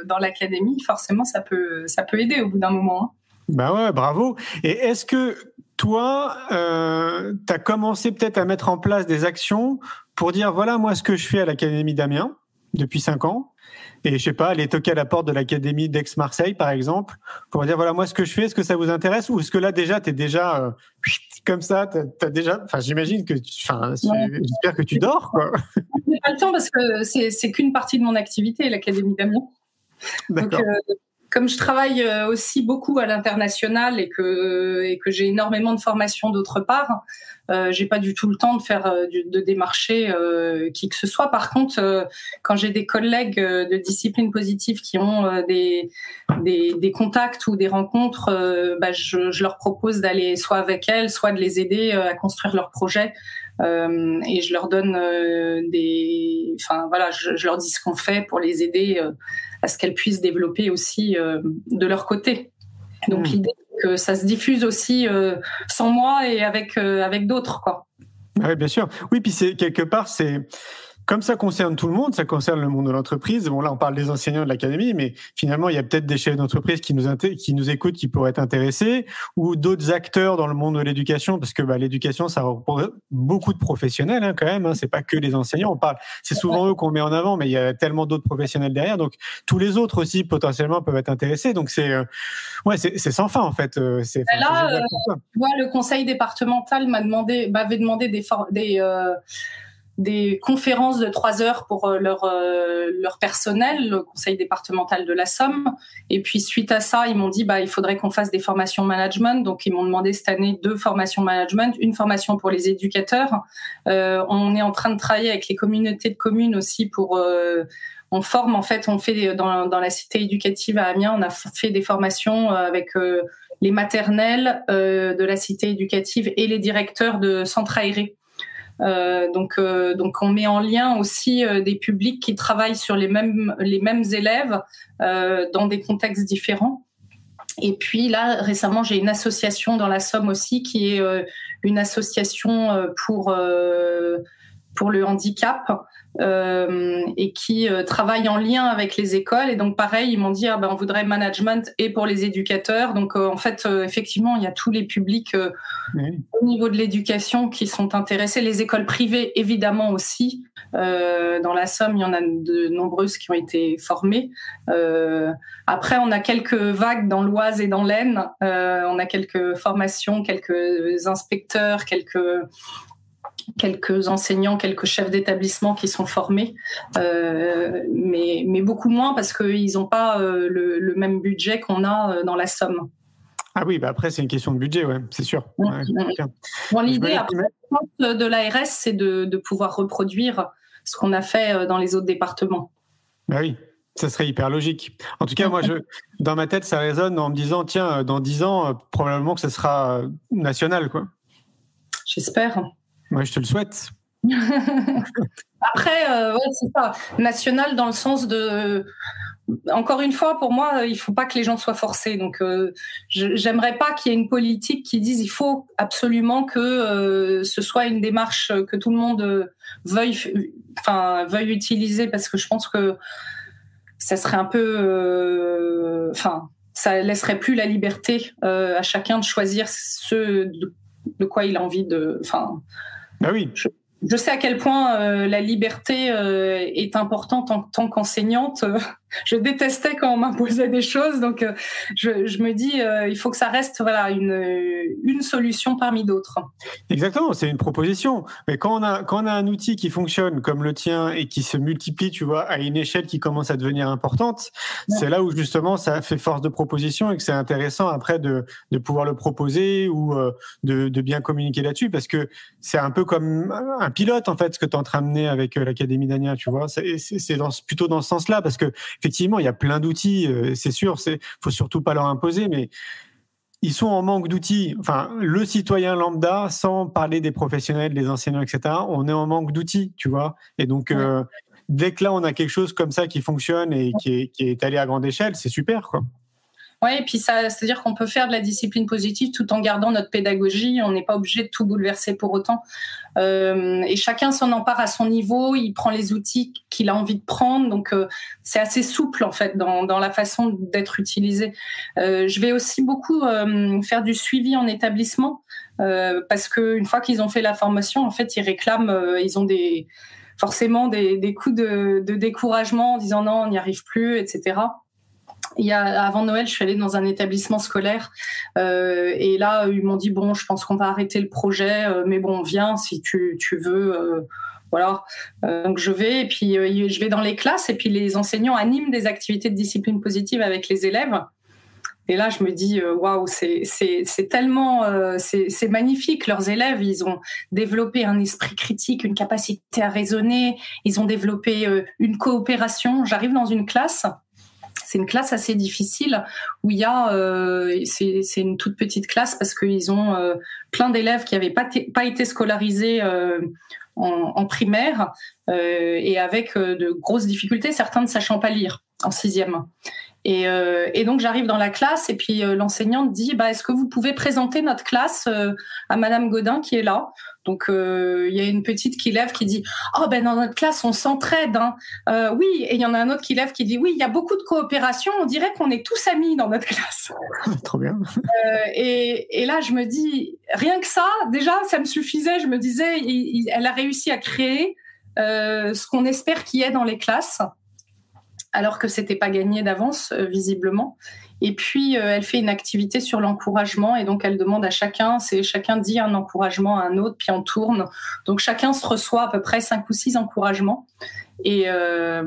dans l'académie, forcément, ça peut, ça peut aider au bout d'un moment. Hein. Bah ouais, bravo. Et est-ce que toi, euh, tu as commencé peut-être à mettre en place des actions pour dire voilà moi ce que je fais à l'Académie d'Amiens depuis cinq ans et je sais pas aller toquer à la porte de l'Académie d'Aix-Marseille par exemple pour dire voilà moi ce que je fais est-ce que ça vous intéresse? Ou est-ce que là déjà tu es déjà euh, comme ça tu as déjà enfin j'imagine que enfin j'espère que tu dors quoi. J'ai pas le temps parce que c'est qu'une partie de mon activité l'Académie d'Amiens. D'accord. Euh, comme je travaille euh, aussi beaucoup à l'international et que et que j'ai énormément de formations d'autre part, euh, j'ai pas du tout le temps de faire euh, de démarcher euh, qui que ce soit. Par contre, euh, quand j'ai des collègues de discipline positive qui ont des, des, des contacts ou des rencontres, bah, je, je, leur propose d'aller soit avec elles, soit de les aider à construire leur projet. et je leur donne des, enfin voilà, je, je, leur dis ce qu'on fait pour les aider à ce qu'elles puissent développer aussi euh, de leur côté. Donc hmm. l'idée que ça se diffuse aussi euh, sans moi et avec euh, avec d'autres quoi. Oui, bien sûr. Oui, puis c'est quelque part c'est comme ça concerne tout le monde, ça concerne le monde de l'entreprise. Bon, là, on parle des enseignants de l'académie, mais finalement, il y a peut-être des chefs d'entreprise qui nous qui nous écoutent, qui pourraient être intéressés, ou d'autres acteurs dans le monde de l'éducation, parce que bah, l'éducation, ça représente beaucoup de professionnels hein, quand même. Hein, c'est pas que les enseignants. On parle, c'est souvent eux qu'on met en avant, mais il y a tellement d'autres professionnels derrière. Donc, tous les autres aussi potentiellement peuvent être intéressés. Donc, c'est euh, ouais, c'est sans fin en fait. Euh, c'est là, euh, le conseil départemental m'a demandé, m'avait demandé des, des des conférences de trois heures pour euh, leur euh, leur personnel, le conseil départemental de la Somme. Et puis suite à ça, ils m'ont dit bah il faudrait qu'on fasse des formations management. Donc ils m'ont demandé cette année deux formations management, une formation pour les éducateurs. Euh, on est en train de travailler avec les communautés de communes aussi pour euh, on forme en fait, on fait dans, dans la cité éducative à Amiens, on a fait des formations avec les maternelles de la cité éducative et les directeurs de centres aérés euh, donc, euh, donc on met en lien aussi euh, des publics qui travaillent sur les mêmes élèves dans des contextes différents. Et puis là, récemment, j'ai une association dans la Somme aussi qui est une association pour pour le handicap euh, et qui euh, travaillent en lien avec les écoles. Et donc pareil, ils m'ont dit ah ben on voudrait management et pour les éducateurs. Donc euh, en fait, euh, effectivement, il y a tous les publics au niveau de l'éducation qui sont intéressés. Les écoles privées évidemment aussi. dans la Somme, il y en a de nombreuses qui ont été formées. après, on a quelques vagues dans l'Oise et dans l'Aisne. on a quelques formations, quelques inspecteurs, quelques quelques enseignants, quelques chefs d'établissement qui sont formés, euh, mais, mais beaucoup moins parce qu'ils n'ont pas euh, le, même budget qu'on a euh, dans la Somme. Ah oui, bah après c'est une question de budget, ouais, c'est sûr. bon, l'idée de l'ARS, c'est de, de, pouvoir reproduire ce qu'on a fait dans les autres départements. Bah oui, ça serait hyper logique. En tout cas, moi, je, dans ma tête, ça résonne en me disant, tiens, dans dix ans, probablement que ce sera national, quoi. J'espère. Moi, je te le souhaite. Après, euh, c'est ça. National dans le sens de. Encore une fois, pour moi, il faut pas que les gens soient forcés. Donc, euh, j'aimerais pas qu'il y ait une politique qui dise il faut absolument que euh, ce soit une démarche que tout le monde veuille, enfin, veuille utiliser, parce que je pense que ça serait un peu, enfin, ça laisserait plus la liberté à chacun de choisir ce de, de quoi il a envie de, enfin ah oui. Je, sais à quel point euh, la liberté euh, est importante en tant qu'enseignante je détestais quand on m'imposait des choses, donc euh, je, je, me dis euh, il faut que ça reste voilà une, une solution parmi d'autres. Exactement, c'est une proposition. Mais quand on a quand on a un outil qui fonctionne comme le tien et qui se multiplie, tu vois, à une échelle qui commence à devenir importante, c'est là où justement ça fait force de proposition et que c'est intéressant après de de pouvoir le proposer ou euh, de, de bien communiquer là-dessus parce que c'est un peu comme un pilote en fait ce que tu es en train de mener avec l'Académie d'Ania, tu vois. C'est dans plutôt dans ce sens-là parce que effectivement, il y a plein d'outils, euh, c'est sûr, c'est faut surtout pas leur imposer, mais ils sont en manque d'outils. Enfin, le citoyen lambda, sans parler des professionnels, des enseignants, etc., on est en manque d'outils, tu vois. Et donc, euh, dès que là, on a quelque chose comme ça qui fonctionne et qui est, qui est allé à grande échelle, c'est super, quoi. Ouais, et puis ça, c'est-à-dire qu'on peut faire de la discipline positive tout en gardant notre pédagogie. On n'est pas obligé de tout bouleverser pour autant. Euh, et chacun s'en empare à son niveau. Il prend les outils qu'il a envie de prendre. Donc euh, c'est assez souple en fait dans, dans la façon d'être utilisé. Euh, je vais aussi beaucoup faire du suivi en établissement parce que une fois qu'ils ont fait la formation, en fait, ils réclament, ils ont des forcément des, des coups de, de découragement en disant non, on n'y arrive plus, etc il y a, avant Noël, je suis allée dans un établissement scolaire euh, et là, ils m'ont dit bon, je pense qu'on va arrêter le projet, euh, mais bon, viens si tu, veux. Euh, voilà. Donc je vais et puis je vais dans les classes et puis les enseignants animent des activités de discipline positive avec les élèves. Et là, je me dis, waouh, c'est c'est tellement, c'est magnifique. Leurs élèves, ils ont développé un esprit critique, une capacité à raisonner. Ils ont développé une coopération. J'arrive dans une classe c'est une classe assez difficile où il y a, euh, c'est une toute petite classe parce qu'ils ont euh, plein d'élèves qui n'avaient pas, été scolarisés euh, en, en, primaire et avec de grosses difficultés, certains ne sachant pas lire en sixième. Et, euh, et, donc j'arrive dans la classe et puis euh, l'enseignante dit bah, est-ce que vous pouvez présenter notre classe euh, à Madame Godin qui est là? Donc il y a une petite qui lève qui dit oh ben dans notre classe on s'entraide hein. oui. Et il y en a un autre qui lève qui dit oui il y a beaucoup de coopération. On dirait qu'on est tous amis dans notre classe. Trop bien. Et, et, là je me dis rien que ça déjà ça me suffisait. Je me disais il, il, elle a réussi à créer ce qu'on espère qu'il y ait dans les classes alors que c'était pas gagné d'avance euh, visiblement. Et puis euh, elle fait une activité sur l'encouragement et donc elle demande à chacun, c'est chacun dit un encouragement à un autre puis on tourne. Donc chacun se reçoit à peu près cinq ou six encouragements et euh,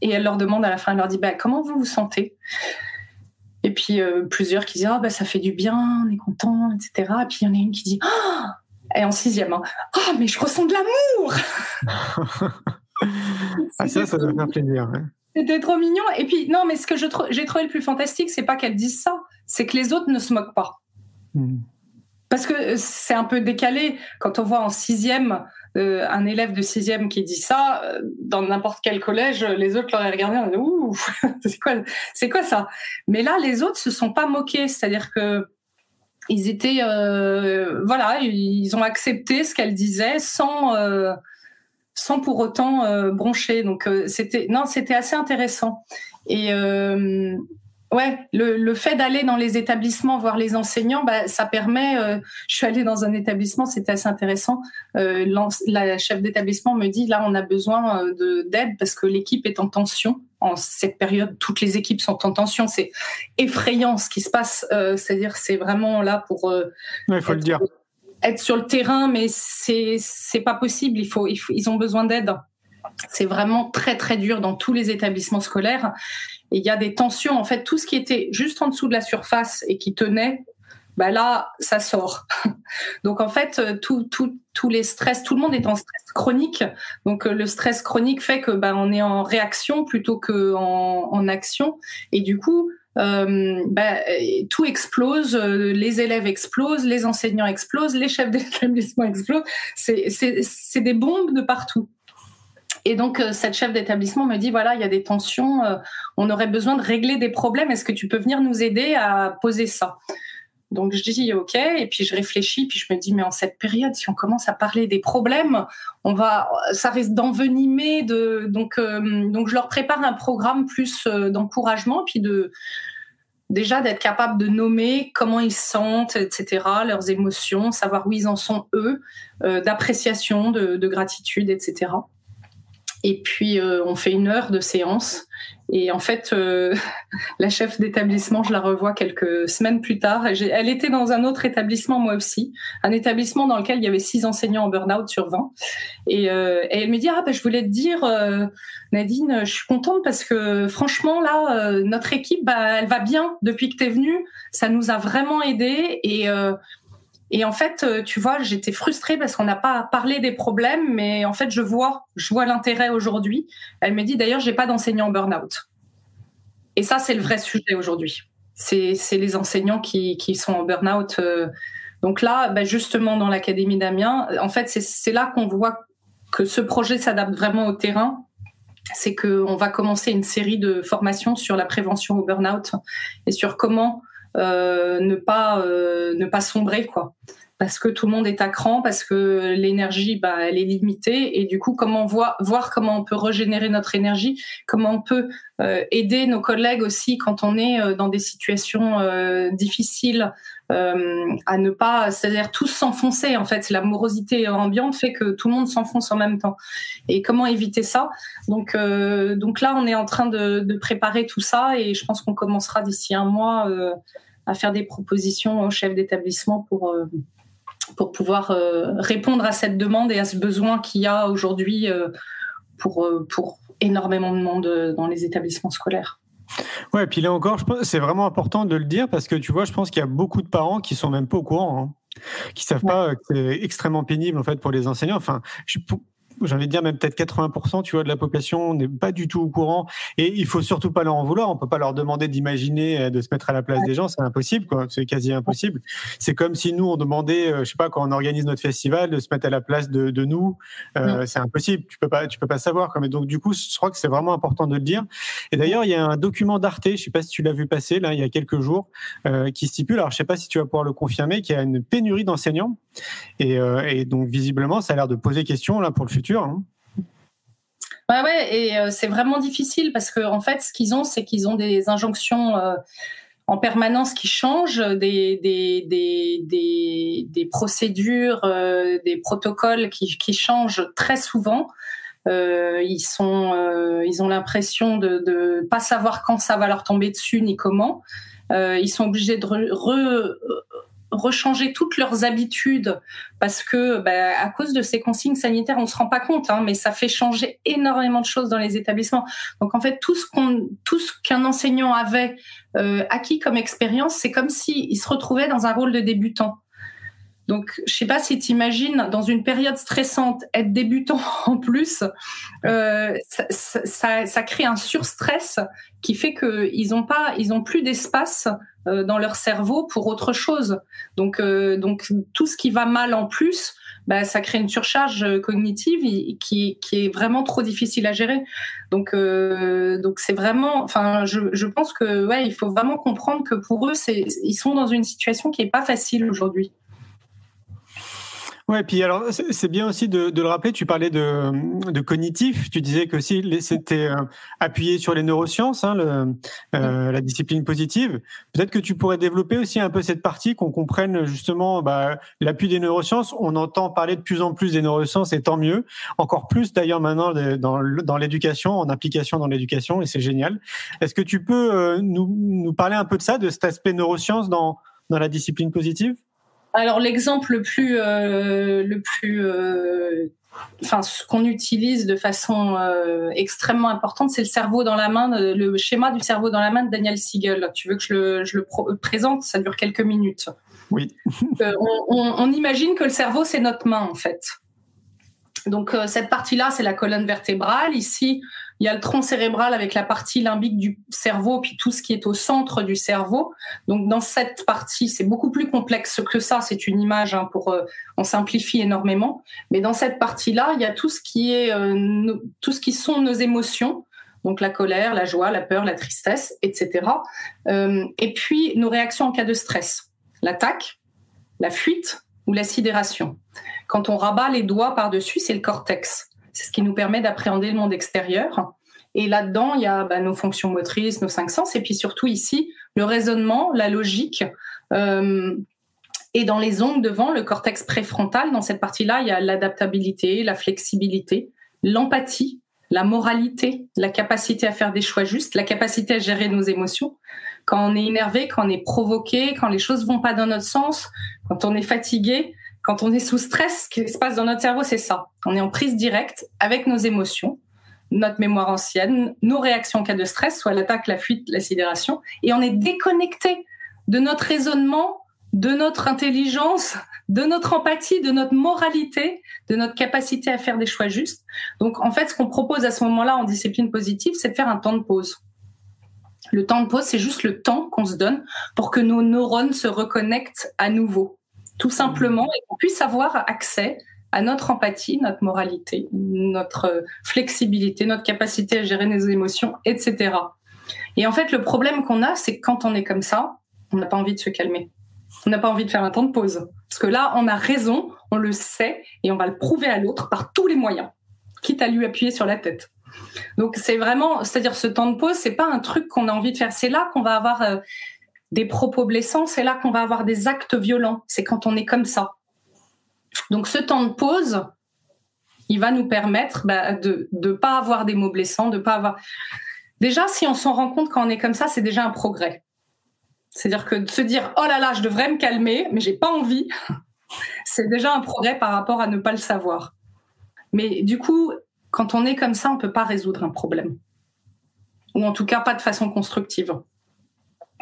et elle leur demande à la fin, elle leur dit bah, comment vous vous sentez? Et puis euh, plusieurs qui disent ah bah ça fait du bien, on est content, etc. Et puis il y en a une qui dit ah et en sixième ah oh, mais je ressens de l'amour. ah ça ça doit faire plaisir. Hein. C'était trop mignon. Et puis, non, mais ce que j'ai trouvé le plus fantastique, c'est pas qu'elles disent ça, c'est que les autres ne se moquent pas. Mmh. Parce que c'est un peu décalé. Quand on voit en sixième euh, un élève de sixième qui dit ça, euh, dans n'importe quel collège, les autres l'auraient regardé en disant Ouh, c'est quoi, c'est quoi ça? Mais là, les autres se sont pas moqués. C'est-à-dire que ils étaient, euh, voilà, ils ont accepté ce qu'elle disait sans euh, sans pour autant euh, broncher. Donc euh, c'était non, c'était assez intéressant. Et euh, ouais, le, le fait d'aller dans les établissements voir les enseignants, bah, ça permet. Euh, je suis allée dans un établissement, c'était assez intéressant. Euh, la chef d'établissement me dit là, on a besoin de d'aide parce que l'équipe est en tension. En cette période, toutes les équipes sont en tension. C'est effrayant ce qui se passe. C'est-à-dire, c'est vraiment là pour. Il faut le dire être sur le terrain, mais c'est c'est pas possible. Il faut, il faut ils ont besoin d'aide. C'est vraiment très très dur dans tous les établissements scolaires. Et il y a des tensions. En fait, tout ce qui était juste en dessous de la surface et qui tenait, bah là, ça sort. Donc en fait, tous tout, tout les stress, tout le monde est en stress chronique. Donc le stress chronique fait que bah, on est en réaction plutôt que en, en action. Et du coup, euh, bah, tout explose, euh, les élèves explosent, les enseignants explosent, les chefs d'établissement explosent. C'est des bombes de partout. Et donc, euh, cette chef d'établissement me dit, voilà, il y a des tensions, euh, on aurait besoin de régler des problèmes, est-ce que tu peux venir nous aider à poser ça? Donc je dis ok, et puis je réfléchis, puis je me dis mais en cette période, si on commence à parler des problèmes, on va, ça risque d'envenimer. Euh, donc je leur prépare un programme plus euh, d'encouragement, puis de déjà d'être capable de nommer comment ils se sentent, etc., leurs émotions, savoir où ils en sont eux, euh, d'appréciation, de, gratitude, etc. Et puis euh, on fait une heure de séance et en fait, euh, la chef d'établissement, je la revois quelques semaines plus tard. Elle était dans un autre établissement, moi aussi, un établissement dans lequel il y avait six enseignants en burn-out sur 20. Et, euh, et elle me dit, ah ben, je voulais te dire, euh, Nadine, je suis contente parce que franchement, là, euh, notre équipe, bah, elle va bien depuis que tu es venue. Ça nous a vraiment aidé et... Euh, et en fait, tu vois, j'étais frustrée parce qu'on n'a pas parlé des problèmes, mais en fait, je vois, je vois l'intérêt aujourd'hui. Elle me dit d'ailleurs, j'ai pas d'enseignants en burn-out. Et ça, c'est le vrai sujet aujourd'hui. C'est les enseignants qui, sont en burn-out. Donc là, ben justement, dans l'Académie d'Amiens, en fait, c'est là qu'on voit que ce projet s'adapte vraiment au terrain c'est qu'on va commencer une série de formations sur la prévention au burn-out et sur comment euh, ne pas euh, ne pas sombrer quoi parce que tout le monde est à cran, parce que l'énergie, bah, elle est limitée, et du coup, comment voir, comment on peut régénérer notre énergie, comment on peut euh, aider nos collègues aussi quand on est euh, dans des situations euh, difficiles, à ne pas, c'est-à-dire tous s'enfoncer. En fait, la morosité ambiante fait que tout le monde s'enfonce en même temps. Et comment éviter ça? Donc, donc là, on est en train de, de, préparer tout ça, et je pense qu'on commencera d'ici un mois à faire des propositions aux chefs d'établissement pour pour pouvoir euh, répondre à cette demande et à ce besoin qu'il y a aujourd'hui euh, pour, euh, pour énormément de monde dans les établissements scolaires. Ouais, et puis là encore, c'est vraiment important de le dire parce que tu vois, je pense qu'il y a beaucoup de parents qui sont même pas au courant, hein, qui savent pas que c'est extrêmement pénible en fait pour les enseignants. Enfin, je, j'ai envie de dire même peut-être 80% tu vois de la population n'est pas du tout au courant. Et il faut surtout pas leur en vouloir. On peut pas leur demander d'imaginer euh, de se mettre à la place des gens. C'est impossible quoi. C'est quasi impossible. C'est comme si nous on demandait euh, je sais pas quand on organise notre festival de se mettre à la place de, de nous. Euh, c'est impossible. Tu peux pas tu peux pas savoir quoi. mais donc du coup je crois que c'est vraiment important de le dire. Et d'ailleurs il y a un document d'Arte je sais pas si tu l'as vu passer là il y a quelques jours euh, qui stipule alors je sais pas si tu vas pouvoir le confirmer qu'il y a une pénurie d'enseignants et, euh, et donc visiblement ça a l'air de poser question là pour le futur Hein. Ouais, ouais, et euh, c'est vraiment difficile parce qu'en en fait, ce qu'ils ont, c'est qu'ils ont des injonctions euh, en permanence qui changent, des, des, des, des, procédures, des protocoles qui, qui, changent très souvent. ils sont, ils ont l'impression de ne pas savoir quand ça va leur tomber dessus ni comment. ils sont obligés de re, rechanger toutes leurs habitudes parce que bah, à cause de ces consignes sanitaires, on se rend pas compte, hein, mais ça fait changer énormément de choses dans les établissements. Donc en fait, tout ce qu'un enseignant avait euh, acquis comme expérience, c'est comme s'il se retrouvait dans un rôle de débutant. Donc, je sais pas si tu imagines, dans une période stressante, être débutant en plus, euh, ça, ça, ça, crée un surstress qui fait qu'ils n'ont pas, ils ont plus d'espace euh, dans leur cerveau pour autre chose. Donc, euh, donc tout ce qui va mal en plus, bah, ça crée une surcharge cognitive qui, qui est vraiment trop difficile à gérer. Donc, euh, donc c'est vraiment, enfin, je, je pense que ouais, il faut vraiment comprendre que pour eux, c'est, ils sont dans une situation qui est pas facile aujourd'hui. Ouais, puis alors c'est bien aussi de, de, le rappeler. Tu parlais de, de cognitif. Tu disais que si c'était euh, appuyé sur les neurosciences, hein, le, euh, la discipline positive. Peut-être que tu pourrais développer aussi un peu cette partie, qu'on comprenne justement bah, l'appui des neurosciences. On entend parler de plus en plus des neurosciences, et tant mieux. Encore plus d'ailleurs maintenant dans, dans l'éducation, en application dans l'éducation, et c'est génial. Est-ce que tu peux euh, nous, nous parler un peu de ça, de cet aspect neurosciences dans dans la discipline positive? Alors l'exemple le plus, euh, le plus, euh, enfin ce qu'on utilise de façon euh, extrêmement importante, c'est le cerveau dans la main, le schéma du cerveau dans la main de Daniel Siegel. Tu veux que je le, je le présente? Ça dure quelques minutes. Oui. on, on, on, imagine que le cerveau c'est notre main en fait. Donc cette partie-là, c'est la colonne vertébrale. Ici, il y a le tronc cérébral avec la partie limbique du cerveau, puis tout ce qui est au centre du cerveau. Donc dans cette partie, c'est beaucoup plus complexe que ça. C'est une image hein, pour, euh, on simplifie énormément. Mais dans cette partie-là, il y a tout ce qui est, euh, tout ce qui sont nos émotions. Donc la colère, la joie, la peur, la tristesse, etc. Euh, et puis nos réactions en cas de stress. L'attaque, la fuite ou la sidération. Quand on rabat les doigts par-dessus, c'est le cortex. C'est ce qui nous permet d'appréhender le monde extérieur. Et là-dedans, il y a bah, nos fonctions motrices, nos cinq sens, et puis surtout ici, le raisonnement, la logique. Euh, et dans les ongles devant, le cortex préfrontal, dans cette partie-là, il y a l'adaptabilité, la flexibilité, l'empathie, la moralité, la capacité à faire des choix justes, la capacité à gérer nos émotions. Quand on est énervé, quand on est provoqué, quand les choses vont pas dans notre sens, quand on est fatigué, quand on est sous stress, ce qui se passe dans notre cerveau, c'est ça. On est en prise directe avec nos émotions, notre mémoire ancienne, nos réactions en cas de stress, soit l'attaque, la fuite, la sidération, et on est déconnecté de notre raisonnement, de notre intelligence, de notre empathie, de notre moralité, de notre capacité à faire des choix justes. Donc, en fait, ce qu'on propose à ce moment-là en discipline positive, c'est de faire un temps de pause. Le temps de pause, c'est juste le temps qu'on se donne pour que nos neurones se reconnectent à nouveau tout simplement, et qu'on puisse avoir accès à notre empathie, notre moralité, notre flexibilité, notre capacité à gérer nos émotions, etc. Et en fait, le problème qu'on a, c'est que quand on est comme ça, on n'a pas envie de se calmer. On n'a pas envie de faire un temps de pause. Parce que là, on a raison, on le sait, et on va le prouver à l'autre par tous les moyens, quitte à lui appuyer sur la tête. Donc c'est vraiment, c'est-à-dire ce temps de pause, c'est pas un truc qu'on a envie de faire. C'est là qu'on va avoir euh, des propos blessants, c'est là qu'on va avoir des actes violents. C'est quand on est comme ça. Donc ce temps de pause, il va nous permettre bah, de ne pas avoir des mots blessants, de pas avoir. Déjà, si on s'en rend compte quand on est comme ça, c'est déjà un progrès. C'est-à-dire que de se dire oh là là, je devrais me calmer, mais j'ai pas envie, c'est déjà un progrès par rapport à ne pas le savoir. Mais du coup, quand on est comme ça, on peut pas résoudre un problème, ou en tout cas pas de façon constructive.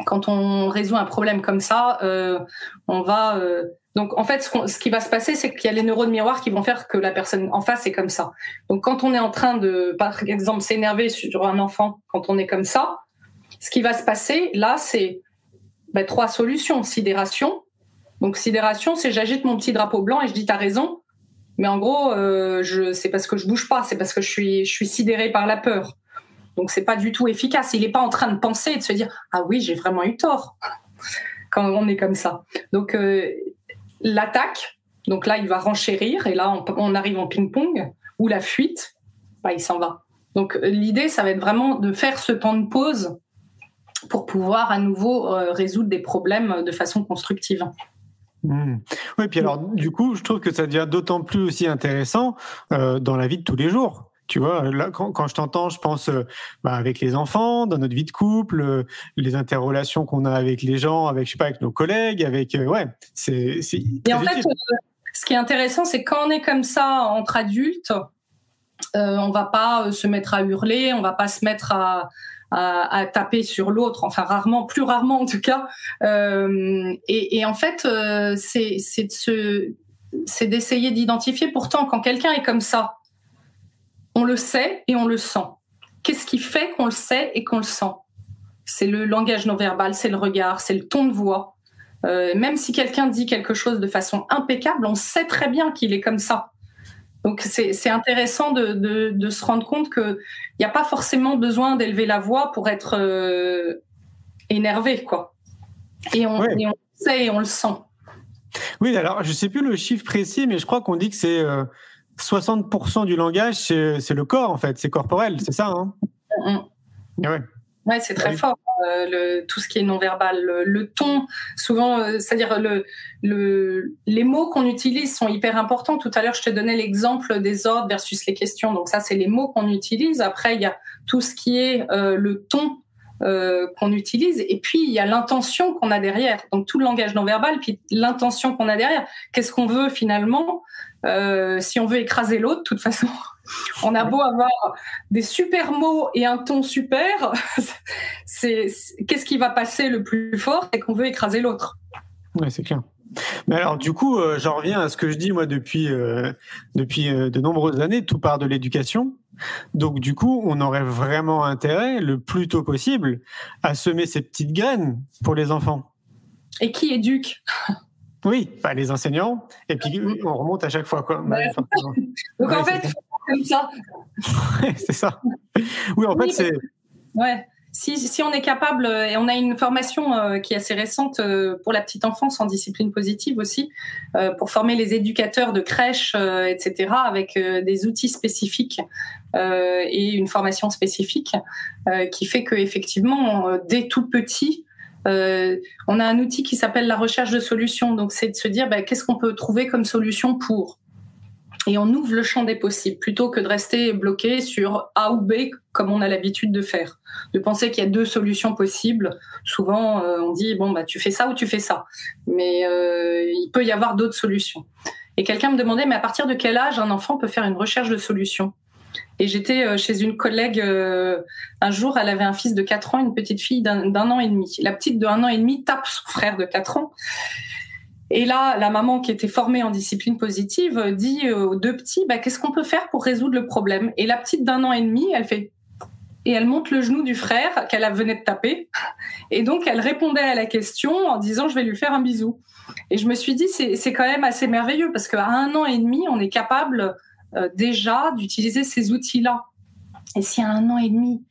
Quand on résout un problème comme ça, euh, on va euh, donc en fait, ce, ce, qui va se passer, c'est qu'il y a les neurones miroirs qui vont faire que la personne en face est comme ça. Donc quand on est en train de, par exemple, s'énerver sur un enfant, quand on est comme ça, ce qui va se passer là, c'est ben, trois solutions. Sidération. Donc sidération, c'est j'agite mon petit drapeau blanc et je dis t'as raison. Mais en gros, euh, c'est parce que je bouge pas, c'est parce que je suis, je suis sidéré par la peur. Donc c'est pas du tout efficace. Il n'est pas en train de penser et de se dire ah oui j'ai vraiment eu tort quand on est comme ça. Donc euh, l'attaque, donc là il va renchérir et là on, arrive en ping-pong ou la fuite, bah, il s'en va. Donc l'idée ça va être vraiment de faire ce temps de pause pour pouvoir à nouveau euh, résoudre des problèmes de façon constructive. Mmh. Oui, puis alors du coup, je trouve que ça devient d'autant plus aussi intéressant euh, dans la vie de tous les jours. Tu vois, là, quand, quand je t'entends, je pense euh, bah, avec les enfants, dans notre vie de couple, euh, les interrelations qu'on a avec les gens, avec je sais pas, avec nos collègues, avec euh, ouais, c'est. Et en fait, ce qui est intéressant, c'est quand on est comme ça entre adultes, on va pas se mettre à hurler, on va pas se mettre à à, à taper sur l'autre, enfin rarement, plus rarement en tout cas. Euh, et, et, en fait, euh, c'est d'essayer d'identifier. Pourtant, quand quelqu'un est comme ça, on le sait et on le sent. Qu'est-ce qui fait qu'on le sait et qu'on le sent? C'est le langage non verbal, c'est le regard, c'est le ton de voix. Euh, même si quelqu'un dit quelque chose de façon impeccable, on sait très bien qu'il est comme ça. Donc c'est intéressant de, de, de, se rendre compte qu'il n'y a pas forcément besoin d'élever la voix pour être euh, énervé, quoi. Et on, et on, le sait et on le sent. Oui, alors je ne sais plus le chiffre précis, mais je crois qu'on dit que c'est euh, 60% du langage, c'est le corps en fait, c'est corporel, c'est ça hein -hmm. ouais. Ouais, c'est très fort. Euh, le, tout ce qui est non verbal, le, le ton, souvent, euh, c'est-à-dire le, le, les mots qu'on utilise sont hyper importants. Tout à l'heure, je te donnais l'exemple des ordres versus les questions. Donc ça, c'est les mots qu'on utilise. Après, il y a tout ce qui est euh, le ton euh, qu'on utilise, et puis il y a l'intention qu'on a derrière. Donc tout le langage non verbal, puis l'intention qu'on a derrière. Qu'est-ce qu'on veut finalement? Euh, Si on veut écraser l'autre, de toute façon. On a beau avoir des super mots et un ton super, c'est qu'est-ce qui va passer le plus fort C'est qu'on veut écraser l'autre. Ouais, c'est clair. Mais alors, du coup, euh, j'en reviens à ce que je dis moi depuis euh, depuis euh, de nombreuses années. Tout part de l'éducation. Donc, du coup, on aurait vraiment intérêt, le plus tôt possible, à semer ces petites graines pour les enfants. Et qui éduque? Oui, les enseignants. Et puis, on remonte à chaque fois, quoi. Ouais. Donc, en fait, comme ça. c'est ça. Oui, en fait, c'est. Ouais. Si, si, on est capable, et on a une formation euh, qui est assez récente euh, pour la petite enfance en discipline positive aussi, euh, pour former les éducateurs de crèche, etc., avec des outils spécifiques et une formation spécifique, qui fait que effectivement, dès tout petit, on a un outil qui s'appelle la recherche de solutions. Donc, c'est de se dire bah, qu'est-ce qu'on peut trouver comme solution pour? Et on ouvre le champ des possibles plutôt que de rester bloqué sur A ou B comme on a l'habitude de faire. De penser qu'il y a deux solutions possibles. Souvent, euh, on dit bon bah tu fais ça ou tu fais ça, mais euh, il peut y avoir d'autres solutions. Et quelqu'un me demandait mais à partir de quel âge un enfant peut faire une recherche de solution Et j'étais euh, chez une collègue euh, un jour, elle avait un fils de 4 ans, une petite fille d'un an et demi. La petite de un an et demi tape son frère de 4 ans et là, la maman qui était formée en discipline positive dit aux deux petits, bah, qu'est-ce qu'on peut faire pour résoudre le problème? Et la petite d'un an et demi, elle fait, et elle monte le genou du frère qu'elle venait de taper. Et donc, elle répondait à la question en disant je vais lui faire un bisou. Et je me suis dit c'est quand même assez merveilleux parce qu'à un an et demi, on est capable déjà d'utiliser ces outils-là. Et si à un an et demi,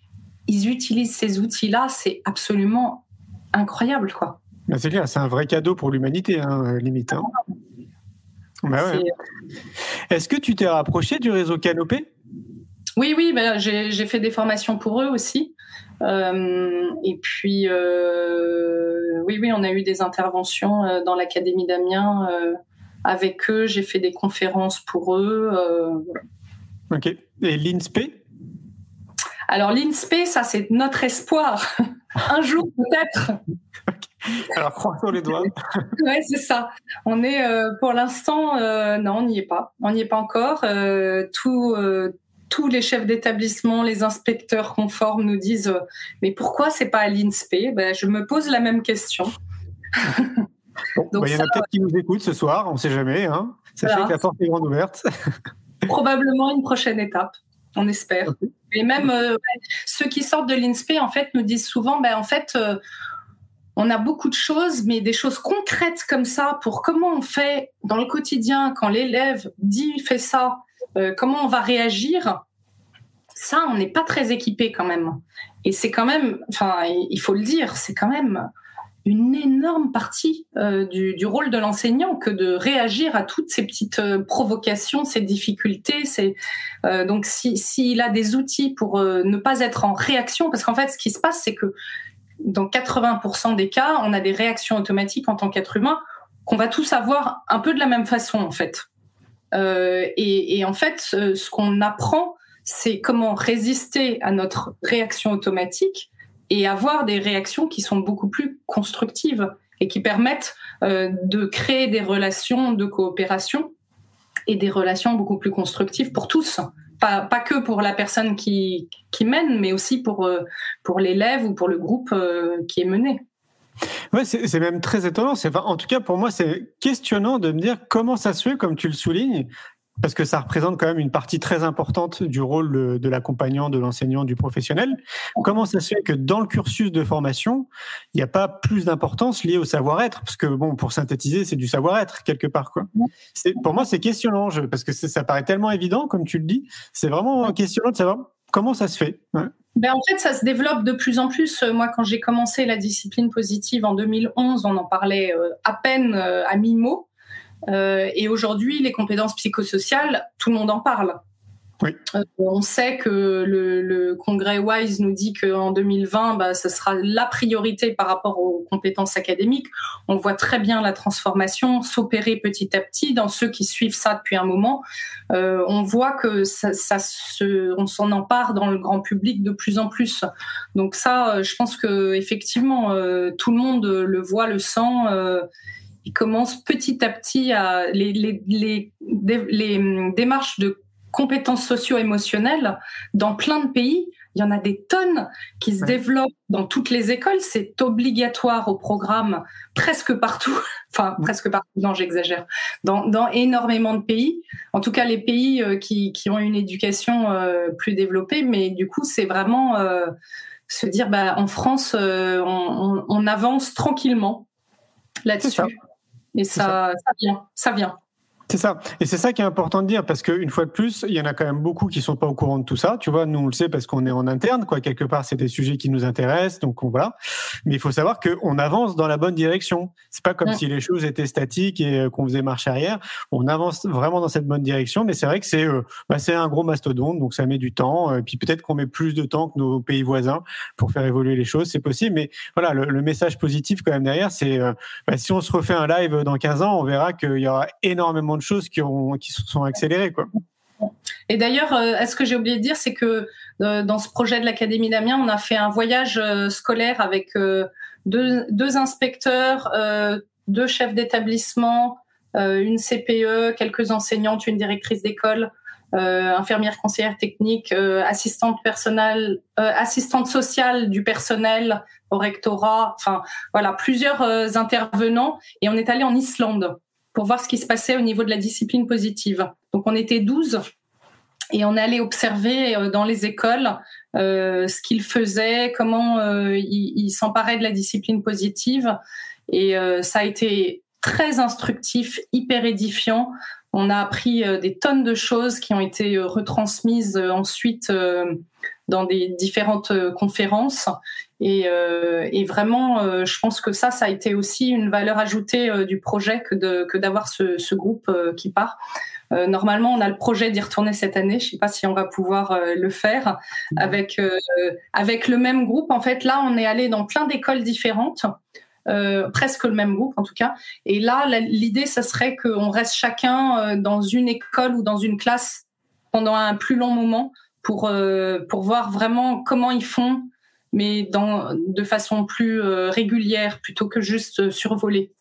ils utilisent ces outils-là, c'est absolument incroyable, quoi. c'est clair, c'est un vrai cadeau pour l'humanité, hein, limite. Hein. Bah ouais. Est-ce que tu t'es rapproché du réseau Canopé? Oui, oui, ben, j'ai fait des formations pour eux aussi. Euh, et puis, euh, oui, oui, on a eu des interventions euh, dans l'Académie d'Amiens avec eux. J'ai fait des conférences pour eux. Ok. Et l'INSPE? Alors, l'INSPE, ça, c'est notre espoir. Un jour, peut-être. Alors, croisons les doigts. oui, c'est ça. On est, pour l'instant, non, on n'y est pas. On n'y est pas encore. tout tous les chefs d'établissement, les inspecteurs conformes nous disent euh, mais pourquoi c'est pas à l'INSPE? Ben, Je me pose la même question. Bah, il y en a peut-être qui nous écoutent ce soir, on ne sait jamais. Hein. Sachez que la porte est grande ouverte. Probablement une prochaine étape, on espère. Et même euh, ceux qui sortent de l'INSPE, en fait, nous disent souvent, ben, en fait, euh, on a beaucoup de choses, mais des choses concrètes comme ça pour comment on fait dans le quotidien quand l'élève dit fait ça euh, comment on va réagir, ça, on n'est pas très équipé quand même. Et c'est quand même, enfin, il faut le dire, c'est quand même une énorme partie euh, du, rôle de l'enseignant que de réagir à toutes ces petites euh, provocations, ces difficultés. C'est donc s'il a des outils pour ne pas être en réaction, parce qu'en fait, ce qui se passe, c'est que dans 80% des cas, on a des réactions automatiques en tant qu'être humain qu'on va tous avoir un peu de la même façon en fait. Euh, et, en fait, ce, qu'on apprend, c'est comment résister à notre réaction automatique et avoir des réactions qui sont beaucoup plus constructives et qui permettent euh, de créer des relations de coopération et des relations beaucoup plus constructives pour tous. Pas, pas que pour la personne qui, qui mène, mais aussi pour, euh, pour l'élève ou pour le groupe qui est mené. Ouais, c'est même très étonnant. Enfin, en tout cas, pour moi, c'est questionnant de me dire comment ça se fait, comme tu le soulignes, parce que ça représente quand même une partie très importante du rôle de l'accompagnant, de l'enseignant, du professionnel. Comment ça se fait que dans le cursus de formation, il n'y a pas plus d'importance liée au savoir-être? Parce que, bon, pour synthétiser, c'est du savoir-être quelque part. Quoi. Pour moi, c'est questionnant, parce que ça paraît tellement évident, comme tu le dis. C'est vraiment questionnant de savoir comment ça se fait. Ben, en fait, ça se développe de plus en plus. Moi, quand j'ai commencé la discipline positive en 2011, on en parlait euh, à peine euh, à mi-mot. Euh, et aujourd'hui, les compétences psychosociales, tout le monde en parle. Euh, on sait que le, congrès WISE nous dit qu'en 2020, bah, ce sera la priorité par rapport aux compétences académiques. On voit très bien la transformation s'opérer petit à petit dans ceux qui suivent ça depuis un moment. Euh, on voit que ça, se, on s'en empare dans le grand public de plus en plus. Donc ça, je pense que effectivement, tout le monde le voit, le sent il commence petit à petit à les, les, les, les démarches de compétences socio-émotionnelles dans plein de pays. Il y en a des tonnes qui se développent dans toutes les écoles. C'est obligatoire au programme presque partout. Enfin, presque partout. Non, j'exagère. Dans, dans, énormément de pays. En tout cas, les pays euh, qui, qui ont une éducation euh, plus développée. Mais du coup, c'est vraiment euh, se dire, bah, en France, on, on, on, avance tranquillement là-dessus. Et ça, ça vient, ça vient. C'est ça. Et c'est ça qui est important de dire parce qu'une fois de plus, il y en a quand même beaucoup qui sont pas au courant de tout ça. Tu vois, nous on le sait parce qu'on est en interne, quoi. Quelque part, c'est des sujets qui nous intéressent, donc on voilà. Mais il faut savoir qu'on avance dans la bonne direction. C'est pas comme si les choses étaient statiques et euh, qu'on faisait marche arrière. On avance vraiment dans cette bonne direction, mais c'est vrai que c'est euh, bah, c'est un gros mastodonte, donc ça met du temps. Et euh, puis peut-être qu'on met plus de temps que nos pays voisins pour faire évoluer les choses, c'est possible. Mais voilà, le, message positif quand même derrière, c'est bah, si on se refait un live dans 15 ans, on verra qu'il y aura énormément de choses qui, ont, qui se sont accélérées. Quoi. Et d'ailleurs, euh, ce que j'ai oublié de dire, c'est que euh, dans ce projet de l'Académie d'Amiens, on a fait un voyage euh, scolaire avec deux, deux, inspecteurs, deux chefs d'établissement, une CPE, quelques enseignantes, une directrice d'école, infirmière conseillère technique, assistante personnelle, assistante sociale du personnel au rectorat, enfin voilà, plusieurs intervenants. Et on est allé en Islande pour voir ce qui se passait au niveau de la discipline positive. Donc on était 12 Et on allé observer dans les écoles ce qu'ils faisaient, comment ils il s'emparaient de la discipline positive. Et ça a été très instructif, hyper édifiant. On a appris des tonnes de choses qui ont été retransmises ensuite dans des différentes conférences. Et, et vraiment, je pense que ça, ça a été aussi une valeur ajoutée du projet que d'avoir ce, ce, groupe qui part. Euh, normalement, on a le projet d'y retourner cette année. Je ne sais pas si on va pouvoir euh, le faire avec euh, avec le même groupe. En fait, là, on est allé dans plein d'écoles différentes. presque le même groupe en tout cas. Et là, l'idée, ce serait qu'on reste chacun dans une école ou dans une classe pendant un plus long moment pour, pour voir vraiment comment ils font, mais dans, de façon plus régulière plutôt que juste survoler.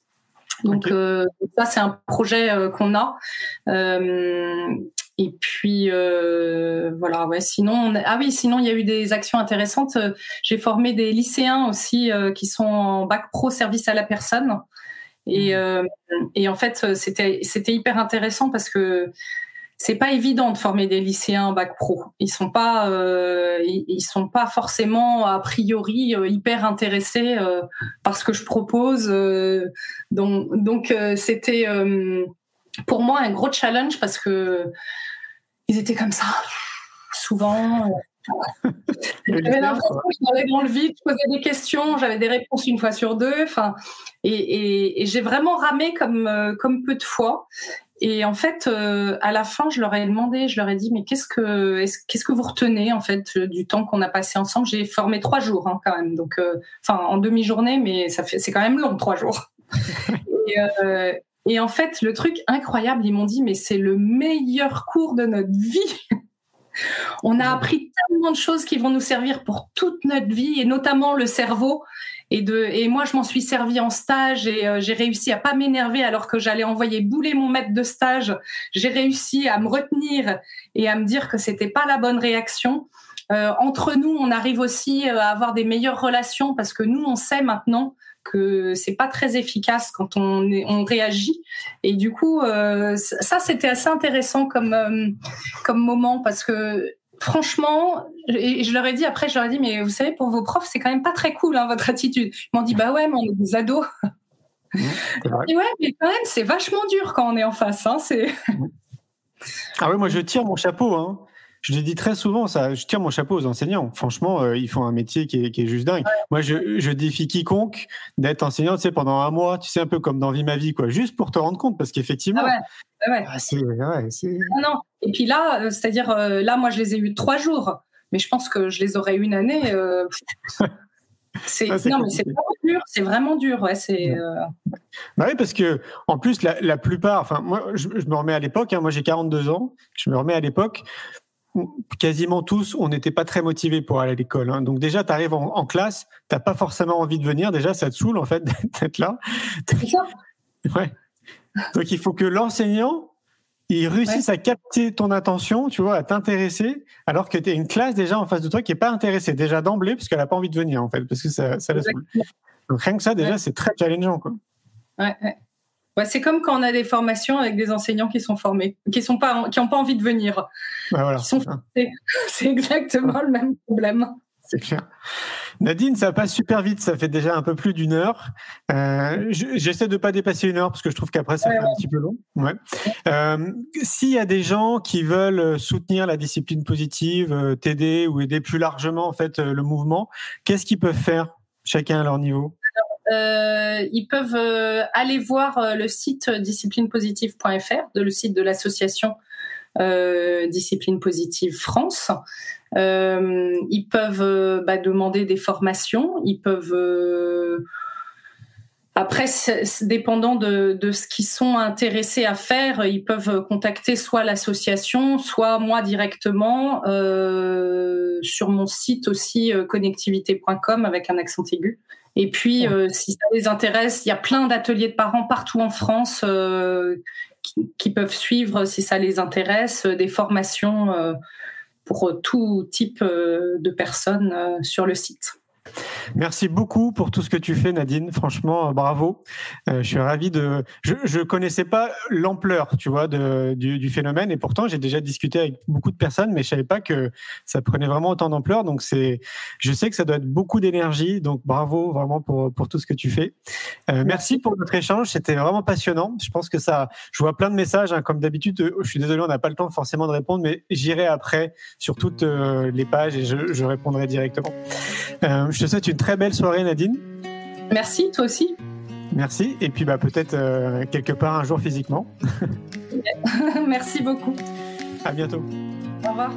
Donc euh, ça, c'est un projet euh, qu'on a. Euh, et puis voilà, ouais. Sinon, ah oui, sinon il y a eu des actions intéressantes. J'ai formé des lycéens aussi qui sont en bac pro service à la personne. Et, mmh. et en fait, c'était c'était hyper intéressant parce que c'est pas évident de former des lycéens bac pro. Ils sont pas, euh, ils sont pas forcément a priori euh, hyper intéressés euh, par ce que je propose. donc, donc c'était pour moi un gros challenge parce que ils étaient comme ça souvent. j'avais l'impression que j'allais dans le vide, je posais des questions, j'avais des réponses une fois sur deux. Enfin, et, et, et j'ai vraiment ramé comme comme peu de fois. Et en fait, euh, à la fin, je leur ai demandé, je leur ai dit, mais qu'est-ce que, qu'est-ce que vous retenez en fait du temps qu'on a passé ensemble? J'ai formé trois jours hein, quand même, donc, euh, enfin en demi-journée, mais ça fait, c'est quand même long trois jours. et, euh, et, en fait, le truc incroyable, ils m'ont dit, mais c'est le meilleur cours de notre vie. On a appris tellement de choses qui vont nous servir pour toute notre vie, et notamment le cerveau. Et, de, et moi, je m'en suis servi en stage et euh, j'ai réussi à pas m'énerver alors que j'allais envoyer bouler mon maître de stage. J'ai réussi à me retenir et à me dire que c'était pas la bonne réaction. Euh, entre nous, on arrive aussi euh, à avoir des meilleures relations parce que nous, on sait maintenant que c'est pas très efficace quand on, on réagit. Et du coup, euh, ça, c'était assez intéressant comme, comme moment parce que franchement, et je leur ai dit après, je leur ai dit, mais vous savez, pour vos profs, c'est quand même pas très cool hein, votre attitude. Ils m'ont dit, bah ouais, mais on est des ados. Mmh, et ouais, mais quand même, c'est vachement dur quand on est en face. Hein, c'est. Ah ouais, moi je tire mon chapeau. Hein. Je l'ai dit très souvent, ça. Je tire mon chapeau aux enseignants. Franchement, euh, ils font un métier qui est, qui est juste dingue. Moi, je, je, défie quiconque d'être enseignant, tu sais, pendant un mois, tu sais, un peu comme dans Vie ma vie, quoi, juste pour te rendre compte, parce qu'effectivement, ah ouais, ouais. Ah, c'est, non, Et puis là, euh, c'est-à-dire, euh, là, moi, je les ai eu trois jours, mais je pense que je les aurais eu une année. C'est, non, mais c'est vraiment dur, c'est vraiment dur, ouais. C'est. Bah oui, parce que en plus, la, la plupart, enfin, moi, je, me remets à l'époque. Hein, moi, j'ai 42 ans. Je me remets à l'époque quasiment tous, on n'était pas très motivés pour aller à l'école. Hein. Donc déjà, tu arrives en, classe, tu n'as pas forcément envie de venir. Déjà, ça te saoule en fait d'être là. ouais. Donc il faut que l'enseignant, il réussisse à capter ton attention, tu vois, à t'intéresser, alors que tu es une classe déjà en face de toi qui est pas intéressée déjà d'emblée parce qu'elle n'a pas envie de venir en fait, parce que ça, ça la saoule. Donc rien que ça, déjà, c'est très challengeant. Quoi. Ouais, ouais c'est comme quand on a des formations avec des enseignants qui sont formés, qui sont pas, qui n'ont pas envie de venir. c'est exactement le même problème. C'est clair. Nadine, ça passe super vite, ça fait déjà un peu plus d'une heure. Euh, j'essaie de pas dépasser une heure parce que je trouve qu'après ça fait un petit peu long. Euh, s'il y a des gens qui veulent soutenir la discipline positive, euh, t'aider ou aider plus largement en fait le mouvement, qu'est-ce qu'ils peuvent faire chacun à leur niveau? Euh, ils peuvent euh, aller voir euh, le site disciplinepositive.fr, le site de l'association Discipline Positive France. ils peuvent bah, demander des formations. Ils peuvent après, dépendant de, de, ce qu'ils sont intéressés à faire, ils peuvent contacter soit l'association, soit moi directement euh, sur mon site aussi connectivité.com avec un accent aigu. Et puis, euh, si ça les intéresse, il y a plein d'ateliers de parents partout en France euh, qui, peuvent suivre, si ça les intéresse, euh, des formations pour tout type de personnes sur le site. Merci beaucoup pour tout ce que tu fais, Nadine. Franchement, bravo. je suis ravi de. Je, je connaissais pas l'ampleur, tu vois, de, du, du, phénomène, et pourtant j'ai déjà discuté avec beaucoup de personnes, mais je savais pas que ça prenait vraiment autant d'ampleur. Donc c'est, je sais que ça doit être beaucoup d'énergie. Donc bravo vraiment pour pour tout ce que tu fais. merci pour notre échange. C'était vraiment passionnant. Je pense que ça. Je vois plein de messages, hein, comme d'habitude. Je suis désolé, on n'a pas le temps forcément de répondre, mais j'irai après sur toutes les pages et je, je répondrai directement. je te souhaite une très belle soirée, Nadine. Merci, toi aussi. Merci. Et puis bah, peut-être euh, quelque part un jour physiquement. Merci beaucoup. À bientôt. Au revoir.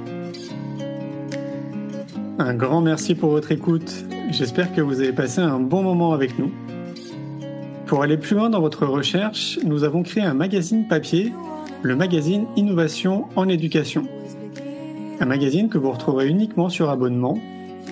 Un grand merci pour votre écoute. J'espère que vous avez passé un bon moment avec nous. Pour aller plus loin dans votre recherche, nous avons créé un magazine papier, le magazine Innovation en éducation. Un magazine que vous retrouverez uniquement sur abonnement,